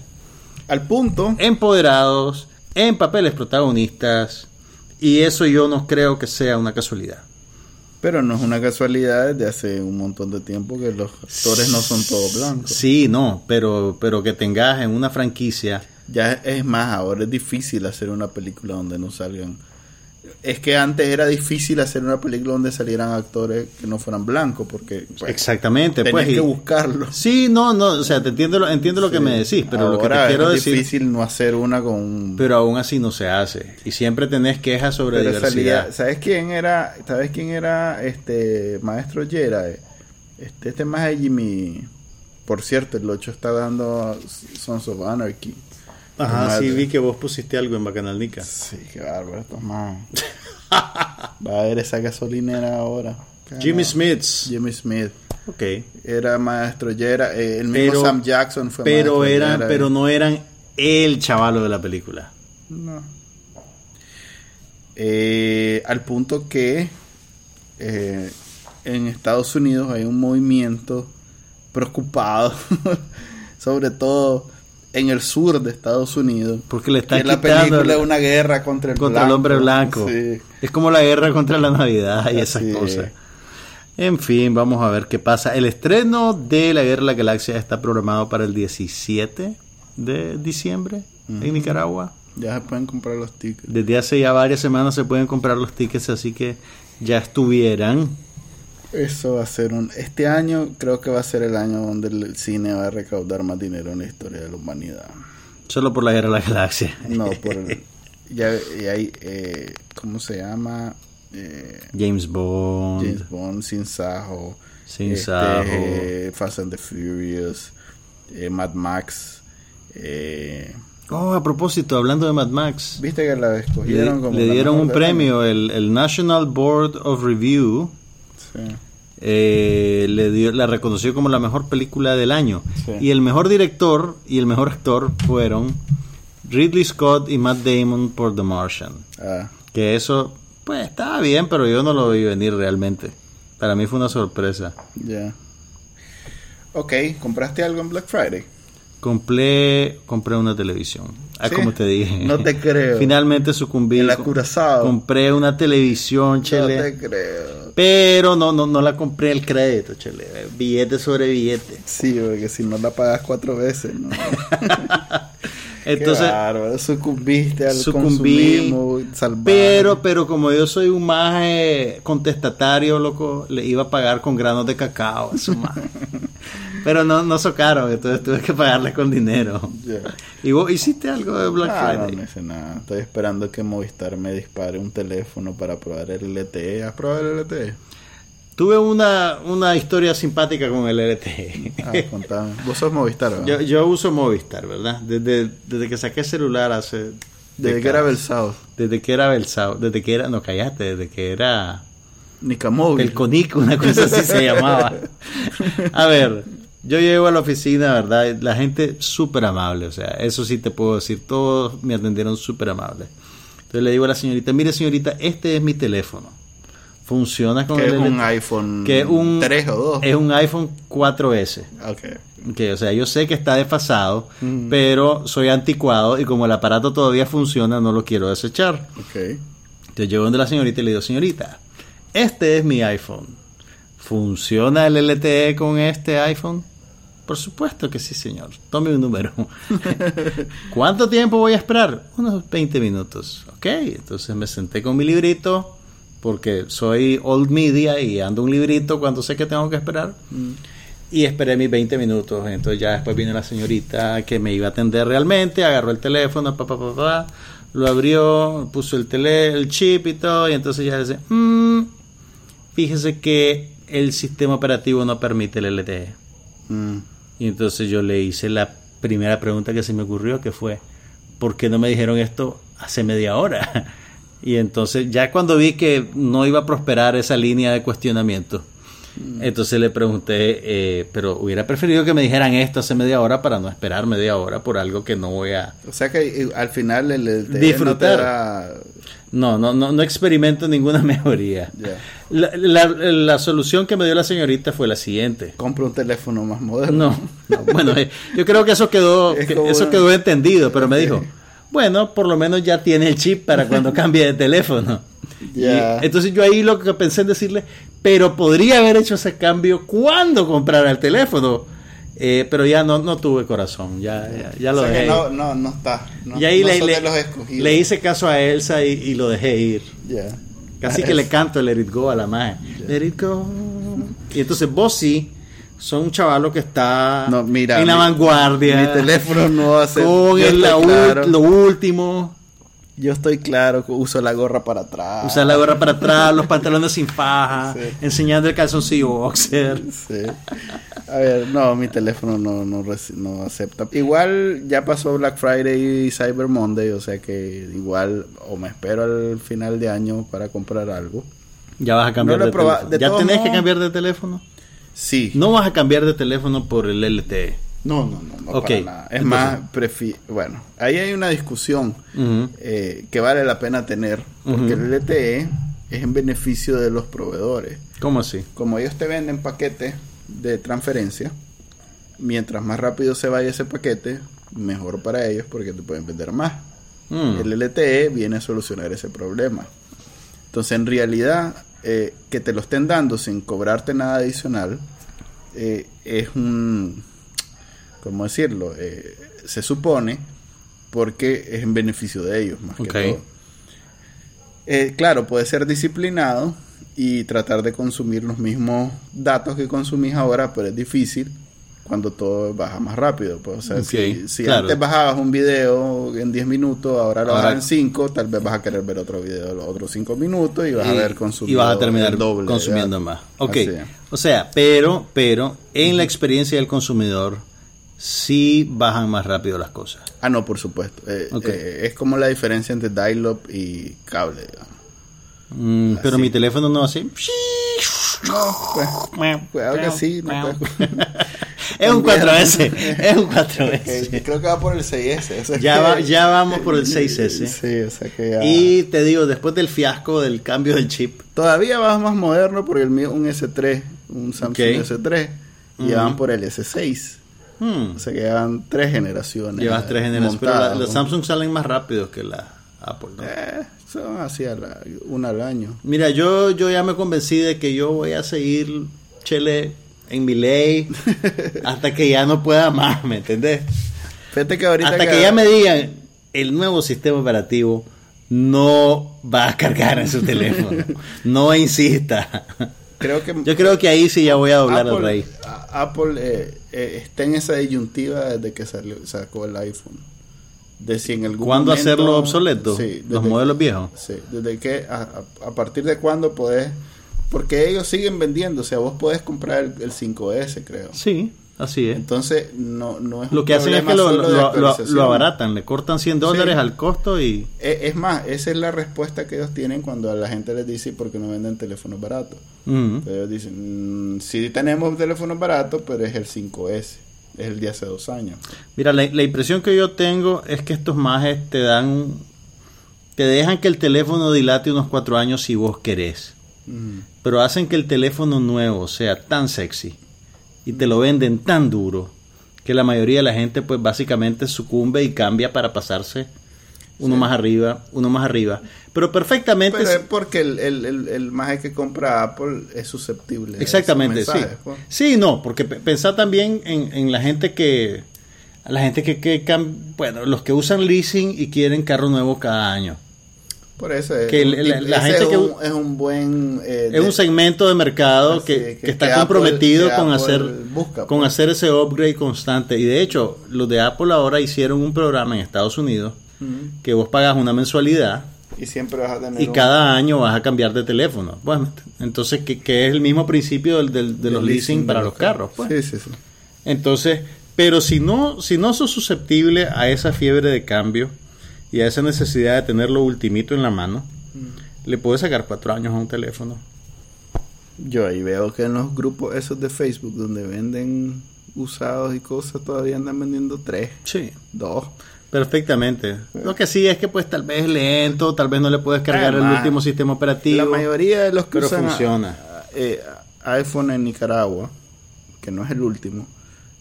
Al punto, empoderados en papeles protagonistas y eso yo no creo que sea una casualidad. pero no es una casualidad desde hace un montón de tiempo que los actores no son todos blancos. Sí, no, pero, pero que tengas en una franquicia. Ya es más, ahora es difícil hacer una película donde no salgan. Es que antes era difícil hacer una película donde salieran actores que no fueran blancos, porque pues, Exactamente, tenías pues. que y- buscarlo. sí, no, no, o sea, te entiendo, lo- entiendo lo que me decís, pero lo que te quiero es decir, difícil no hacer una con pero aún así no se hace. Y siempre tenés quejas sobre Pero diversidad. salía, ¿sabes quién era? ¿Sabes quién era este maestro Jedi? Este, este más de Jimmy. Por cierto, el 8 está dando Sons of Anarchy. Ajá, sí vi que vos pusiste algo en Bacanalnica. Sí, qué bárbaro, estos. Va a ver esa gasolinera ahora. Jimmy no. Smiths. Jimmy Smith. Ok. Era maestro Jedi. eh, el mismo Pero- Sam Jackson fue Pero maestro eran, Jedi. pero no eran el chavalo de la película. No. Eh, al punto que eh, en Estados Unidos hay un movimiento preocupado, sobre todo en el sur de Estados Unidos, Porque le están la quitando película el- es una guerra contra el contra el hombre blanco. Sí. Es como la guerra contra la Navidad y esas Así es. cosas. En fin, vamos a ver qué pasa. El estreno de La Guerra de la Galaxia está programado para el 17 de diciembre en Nicaragua. Ya se pueden comprar los tickets. Desde hace ya varias semanas se pueden comprar los tickets, así que ya estuvieran. Eso va a ser un... Este año creo que va a ser el año donde el cine va a recaudar más dinero en la historia de la humanidad. Solo por La Guerra de la Galaxia. No, por... ya, y hay... Eh, ¿Cómo se llama? Eh, James Bond. James Bond, Sin Sajo. Sin este, Sajo. eh, Fast and the Furious. eh, Mad Max. Eh, Oh, a propósito, hablando de Mad Max. ¿Viste que la Le, escogieron como le dieron un premio, el, el National Board of Review? Sí. eh, le dio, la reconoció como la mejor película del año. Sí. Y el mejor director y el mejor actor fueron Ridley Scott y Matt Damon por The Martian. Ah, Que eso, pues estaba bien, pero yo no lo vi venir realmente. Para mí fue una sorpresa. ya. Ok, ¿compraste algo en Black Friday? Compré, compré una televisión. Ah, Sí. como te dije. No te creo. Finalmente sucumbí. En la Curazao. Compré una televisión, chele. No te creo. Pero no, no, no la compré el crédito, chele. Billete sobre billete. Sí, porque si no la pagas cuatro veces, ¿no? Entonces, bárbaro, sucumbiste al sucumbí. consumismo salvaje. pero, pero como yo soy un más eh, contestatario, loco, le iba a pagar con granos de cacao a su madre. pero no, no socaron, entonces tuve que pagarle con dinero. ¿Y vos hiciste algo de Black Ah, Friday? no hice nada. Estoy esperando que Movistar me dispare un teléfono para probar el LTE. ¿Has probado el LTE? Tuve una, una historia simpática con el LTE. Ah, contame. Vos sos Movistar, ¿verdad? Yo, yo uso Movistar, ¿verdad? Desde, desde que saqué celular hace... Desde que era. Belsao. Desde que era Belsao. Desde que era... No, callate. Desde que era... Nicamóvil. El Conico, una cosa así se llamaba. A ver, yo llego a la oficina, ¿verdad? La gente súper amable, o sea, eso sí te puedo decir, todos me atendieron súper amable. Entonces le digo a la señorita, mire señorita, este es mi teléfono. Funciona con Que el es un iPhone que es un 3 o 2. Es un iPhone 4S. Ok. Que, o sea, yo sé que está desfasado, pero soy anticuado y como el aparato todavía funciona, no lo quiero desechar. Ok. Entonces llego donde la señorita y le digo, señorita, este es mi iPhone. ¿Funciona el LTE con este iPhone? Por supuesto que sí, señor. Tome un número. ¿Cuánto tiempo voy a esperar? Unos 20 minutos. Ok, entonces me senté con mi librito, porque soy old media y ando un librito cuando sé que tengo que esperar. Y esperé mis 20 minutos. Entonces ya después vino la señorita que me iba a atender realmente, agarró el teléfono, pa, pa, pa, pa, lo abrió, puso el, tele, el chip y todo, y entonces ya dice, "Mm, fíjese que el sistema operativo no permite el LTE. Mm. Y entonces yo le hice la primera pregunta que se me ocurrió, que fue, ¿por qué no me dijeron esto hace media hora? Y entonces ya cuando vi que no iba a prosperar esa línea de cuestionamiento, entonces le pregunté, eh, pero hubiera preferido que me dijeran esto hace media hora para no esperar media hora por algo que no voy a... O sea que eh, al final el Disfrutar. no te da- No, no, no, no experimento ninguna mejoría. La, la- la solución que me dio la señorita fue la siguiente. Compra un teléfono más moderno. No, no, bueno, eh, yo creo que eso quedó, Es que eso quedó entendido, pero me dijo, bueno, por lo menos ya tiene el chip para cuando cambie de teléfono. Ya. Y entonces yo ahí lo que pensé en decirle, pero podría haber hecho ese cambio cuando comprara el teléfono, Eh, pero ya no, no tuve corazón, ya, ya, ya lo O sea que dejé. no, no, no está. No, y ahí no le, le- le hice caso a Elsa y, y lo dejé ir. Ya. Casi que le canto el Let It Go a la madre. Let It Go. Y entonces vos sí, son un chavalo que está No, mira, en la mi- vanguardia. Mi teléfono no ser. Con el- la claro, lo último. Yo estoy claro que uso la gorra para atrás. Usar la gorra para atrás, los pantalones sin faja, Sí. enseñando el calzoncillo boxer. Sí. A ver, no, mi teléfono no, no, no acepta. Igual ya pasó Black Friday y Cyber Monday, o sea que igual o me espero al final de año para comprar algo. Ya vas a cambiar No de teléfono. De ¿Ya tenés que cambiar de teléfono? Sí. No vas a cambiar de teléfono por el LTE. No, no, no, no Ok, para nada. Es entonces- más, prefi bueno, ahí hay una discusión eh, que vale la pena tener, porque el LTE es en beneficio de los proveedores. ¿Cómo así? Como ellos te venden paquetes de transferencia, mientras más rápido se vaya ese paquete, mejor para ellos porque te pueden vender más. Mm. El LTE viene a solucionar ese problema. Entonces, en realidad, eh, que te lo estén dando sin cobrarte nada adicional, eh, es un, ¿cómo decirlo? Eh, se supone porque es en beneficio de ellos, más que todo. Claro, puede ser disciplinado y tratar de consumir los mismos datos que consumís ahora, pero es difícil cuando todo baja más rápido. Pues, o sea, si, si claro. antes bajabas un video en 10 minutos, ahora lo bajas en 5, tal vez vas a querer ver otro video los otros 5 minutos y vas a ver consumido y vas a terminar doble. consumiendo ¿verdad? más. Ok. O sea, pero, pero en la experiencia del consumidor sí bajan más rápido las cosas. Ah, no, por supuesto. Eh, eh, es como la diferencia entre dial-up y cable. digamos. Mm, pero mi teléfono no así. No, pues, cuidado que sí. No es un 4S, es un 4S. Creo que va por el 6S. ya, va, ya vamos por el 6S. Sí, o sea que ya... Y te digo, después del fiasco del cambio del chip. Todavía vas más moderno porque el mío es un S3, un Samsung S3. Y ya van por el S6. Hmm. O sea que llevan tres generaciones. Llevas tres generaciones. pero los Samsung salen más rápido que la Apple. Eh, son así una al año. Mira, yo, yo ya me convencí de que yo voy a seguir Chele en mi ley hasta que ya no pueda más, ¿me entendés? Fíjate que ahorita hasta que... ya me digan el nuevo sistema operativo no va a cargar en su teléfono. no insista. Creo que, Yo creo que ahí sí ya voy a doblar al rey. Apple eh, eh, está en esa disyuntiva desde que salió, sacó el iPhone. De si en algún ¿Cuándo hacerlo obsoleto? los modelos viejos. Sí, desde que a, a, partir de cuándo podés porque ellos siguen vendiendo, o sea, vos podés comprar el, 5S, creo. Sí, así es. Entonces, no, no es Lo que hacen es que lo, lo, abaratan, le cortan 100 dólares al costo y... E, es, más, esa es la respuesta que ellos tienen cuando a la gente les dice por qué no venden teléfonos baratos. Ellos dicen, mm, sí tenemos teléfonos baratos, pero es el 5S. Es el de hace dos años. Mira, la, la impresión que yo tengo es que estos majes te dan... Te dejan que el teléfono dilate unos cuatro años si vos querés pero hacen que el teléfono nuevo sea tan sexy y te lo venden tan duro que la mayoría de la gente pues básicamente sucumbe y cambia para pasarse uno más arriba, uno más arriba. Pero perfectamente... Pero es porque el, el, el, el que compra Apple es susceptible. Exactamente, sí. Pues. Sí, no, porque pensar también en, en, la gente que... La gente que, que, bueno, los que usan leasing y quieren carro nuevo cada año. Por eso es, que la, gente que es un buen eh, es un segmento de mercado que, está comprometido con hacer con pues. hacer ese upgrade constante y de hecho los de Apple ahora hicieron un programa en Estados Unidos que vos pagas una mensualidad y siempre vas a tener y cada año vas a cambiar de teléfono bueno entonces que, es el mismo principio del, de los leasing, para los carros pues sí, sí, sí. entonces pero si no si no sos susceptible a esa fiebre de cambio y a esa necesidad de tenerlo ultimito en la mano, mm. le puede sacar cuatro años a un teléfono. Yo ahí veo que en los grupos esos de Facebook donde venden usados y cosas todavía andan vendiendo tres. Sí. Dos. Perfectamente. Lo que sí es que pues tal vez es lento, tal vez no le puedes cargar el último sistema operativo. La mayoría de los que usan funciona. Eh, iPhone en Nicaragua, que no es el último,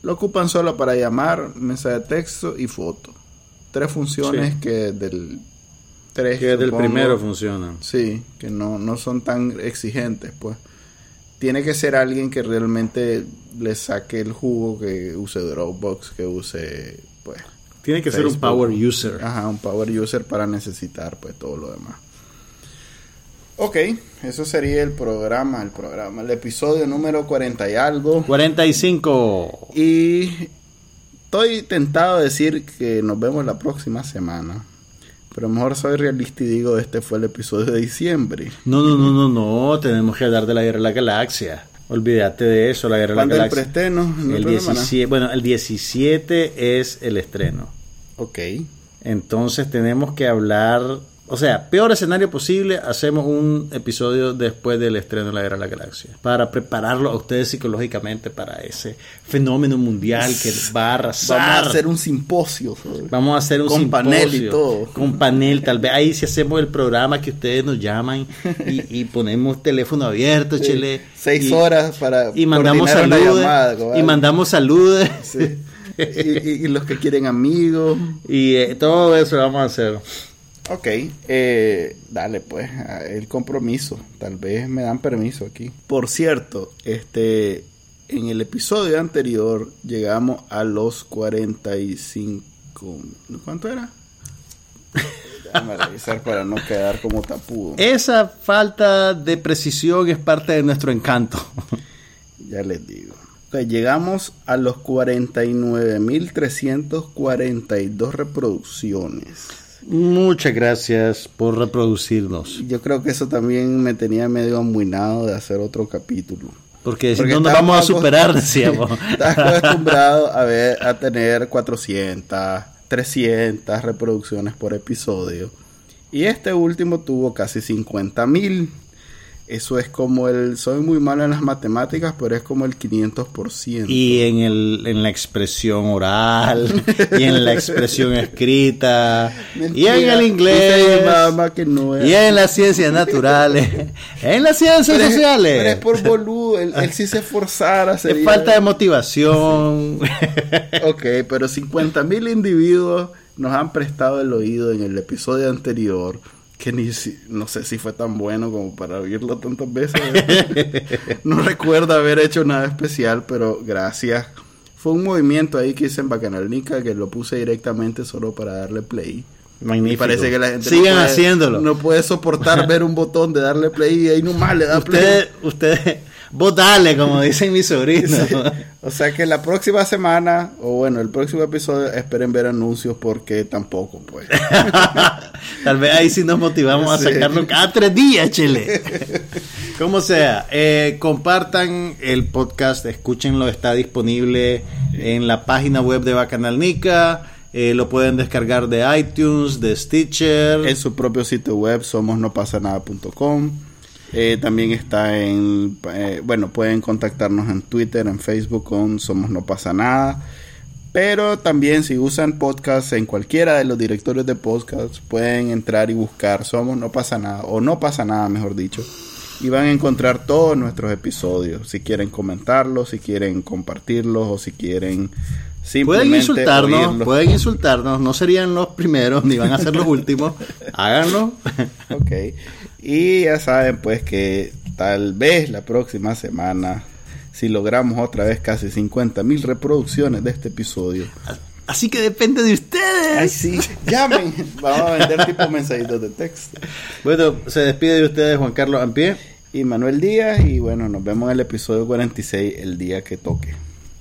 lo ocupan solo para llamar, mensaje de texto y foto tres funciones que del tres que del primero funcionan. Sí, que no, no son tan exigentes, pues. Tiene que ser alguien que realmente le saque el jugo, que use Dropbox, que use, pues. Tiene que ser un power user. Ajá, un power user para necesitar, pues, todo lo demás. Ok, eso sería el programa, el programa, el episodio número 40 y algo. 45. Y Estoy tentado de decir que nos vemos la próxima semana. Pero mejor soy realista y digo, este fue el episodio de diciembre. No, no, no, no, no. Tenemos que hablar de la Guerra de la Galaxia. Olvídate de eso, la Guerra de la Galaxia. el preestreno? el 17, bueno, el 17 es el estreno. Ok. Entonces tenemos que hablar o sea, peor escenario posible, hacemos un episodio después del estreno de la Guerra de la Galaxia. Para prepararlo a ustedes psicológicamente para ese fenómeno mundial que va a arrasar. Vamos a hacer un simposio. Vamos a hacer un con panel y todo. Con panel, tal vez ahí si hacemos el programa que ustedes nos llaman y, ponemos teléfono abierto, chile. Seis horas para y mandamos saludos. Y mandamos saludos. y, los que quieren amigos. Y eh, todo eso vamos a hacer. Ok, eh, dale pues, el compromiso. Tal vez me dan permiso aquí. Por cierto, este, en el episodio anterior llegamos a los 45. ¿Cuánto era? Déjame revisar para no quedar como tapudo. Esa falta de precisión es parte de nuestro encanto. ya les digo. llegamos a los 49.342 reproducciones. Muchas gracias por reproducirnos. Yo creo que eso también me tenía medio amuinado de hacer otro capítulo. Porque si no nos vamos a superar, decíamos. Estás acostumbrado a, ver, a tener 400, 300 reproducciones por episodio. Y este último tuvo casi 50 mil. Eso es como el, soy muy malo en las matemáticas, pero es como el 500%. Y en, el, en la expresión oral, y en la expresión escrita, y en el inglés, y en las ciencias naturales, en las ciencias sociales. pero es por boludo, él, sí se esforzara. Es falta de motivación. ok, pero 50 mil individuos nos han prestado el oído en el episodio anterior que ni no sé si fue tan bueno como para oírlo tantas veces. no recuerdo haber hecho nada especial, pero gracias. Fue un movimiento ahí que hice en Bacanalnica que lo puse directamente solo para darle play. Magnífico. Y parece que la gente Sigan haciéndolo. No puede soportar ver un botón de darle play y ahí nomás le da play. Ustedes Vos dale, como dicen mis sobrinos. O sea que la próxima semana, o bueno, el próximo episodio, esperen ver anuncios porque tampoco, pues. Tal vez ahí sí nos motivamos a sacarlo cada tres días, chile. Como sea, eh, compartan el podcast, escúchenlo, está disponible en la página web de Bacanal Nica. Eh, lo pueden descargar de iTunes, de Stitcher. En su propio sitio web, somosnopasanada.com. Eh, también está en, eh, bueno, pueden contactarnos en Twitter, en Facebook con Somos No Pasa Nada. Pero también si usan podcast en cualquiera de los directorios de podcast, pueden entrar y buscar Somos No Pasa Nada, o No Pasa Nada, mejor dicho. Y van a encontrar todos nuestros episodios. Si quieren comentarlos, si quieren compartirlos, o si quieren Pueden insultarnos, pueden insultarnos, no serían los primeros ni van a ser los últimos. Háganlo. ok. Y ya saben pues que tal vez la próxima semana, si logramos otra vez casi 50 mil reproducciones de este episodio. Así que depende de ustedes. Ay, sí, llamen. Vamos a vender tipo mensajitos de texto. Bueno, se despide de ustedes Juan Carlos Ampie y Manuel Díaz. Y bueno, nos vemos en el episodio 46 el día que toque.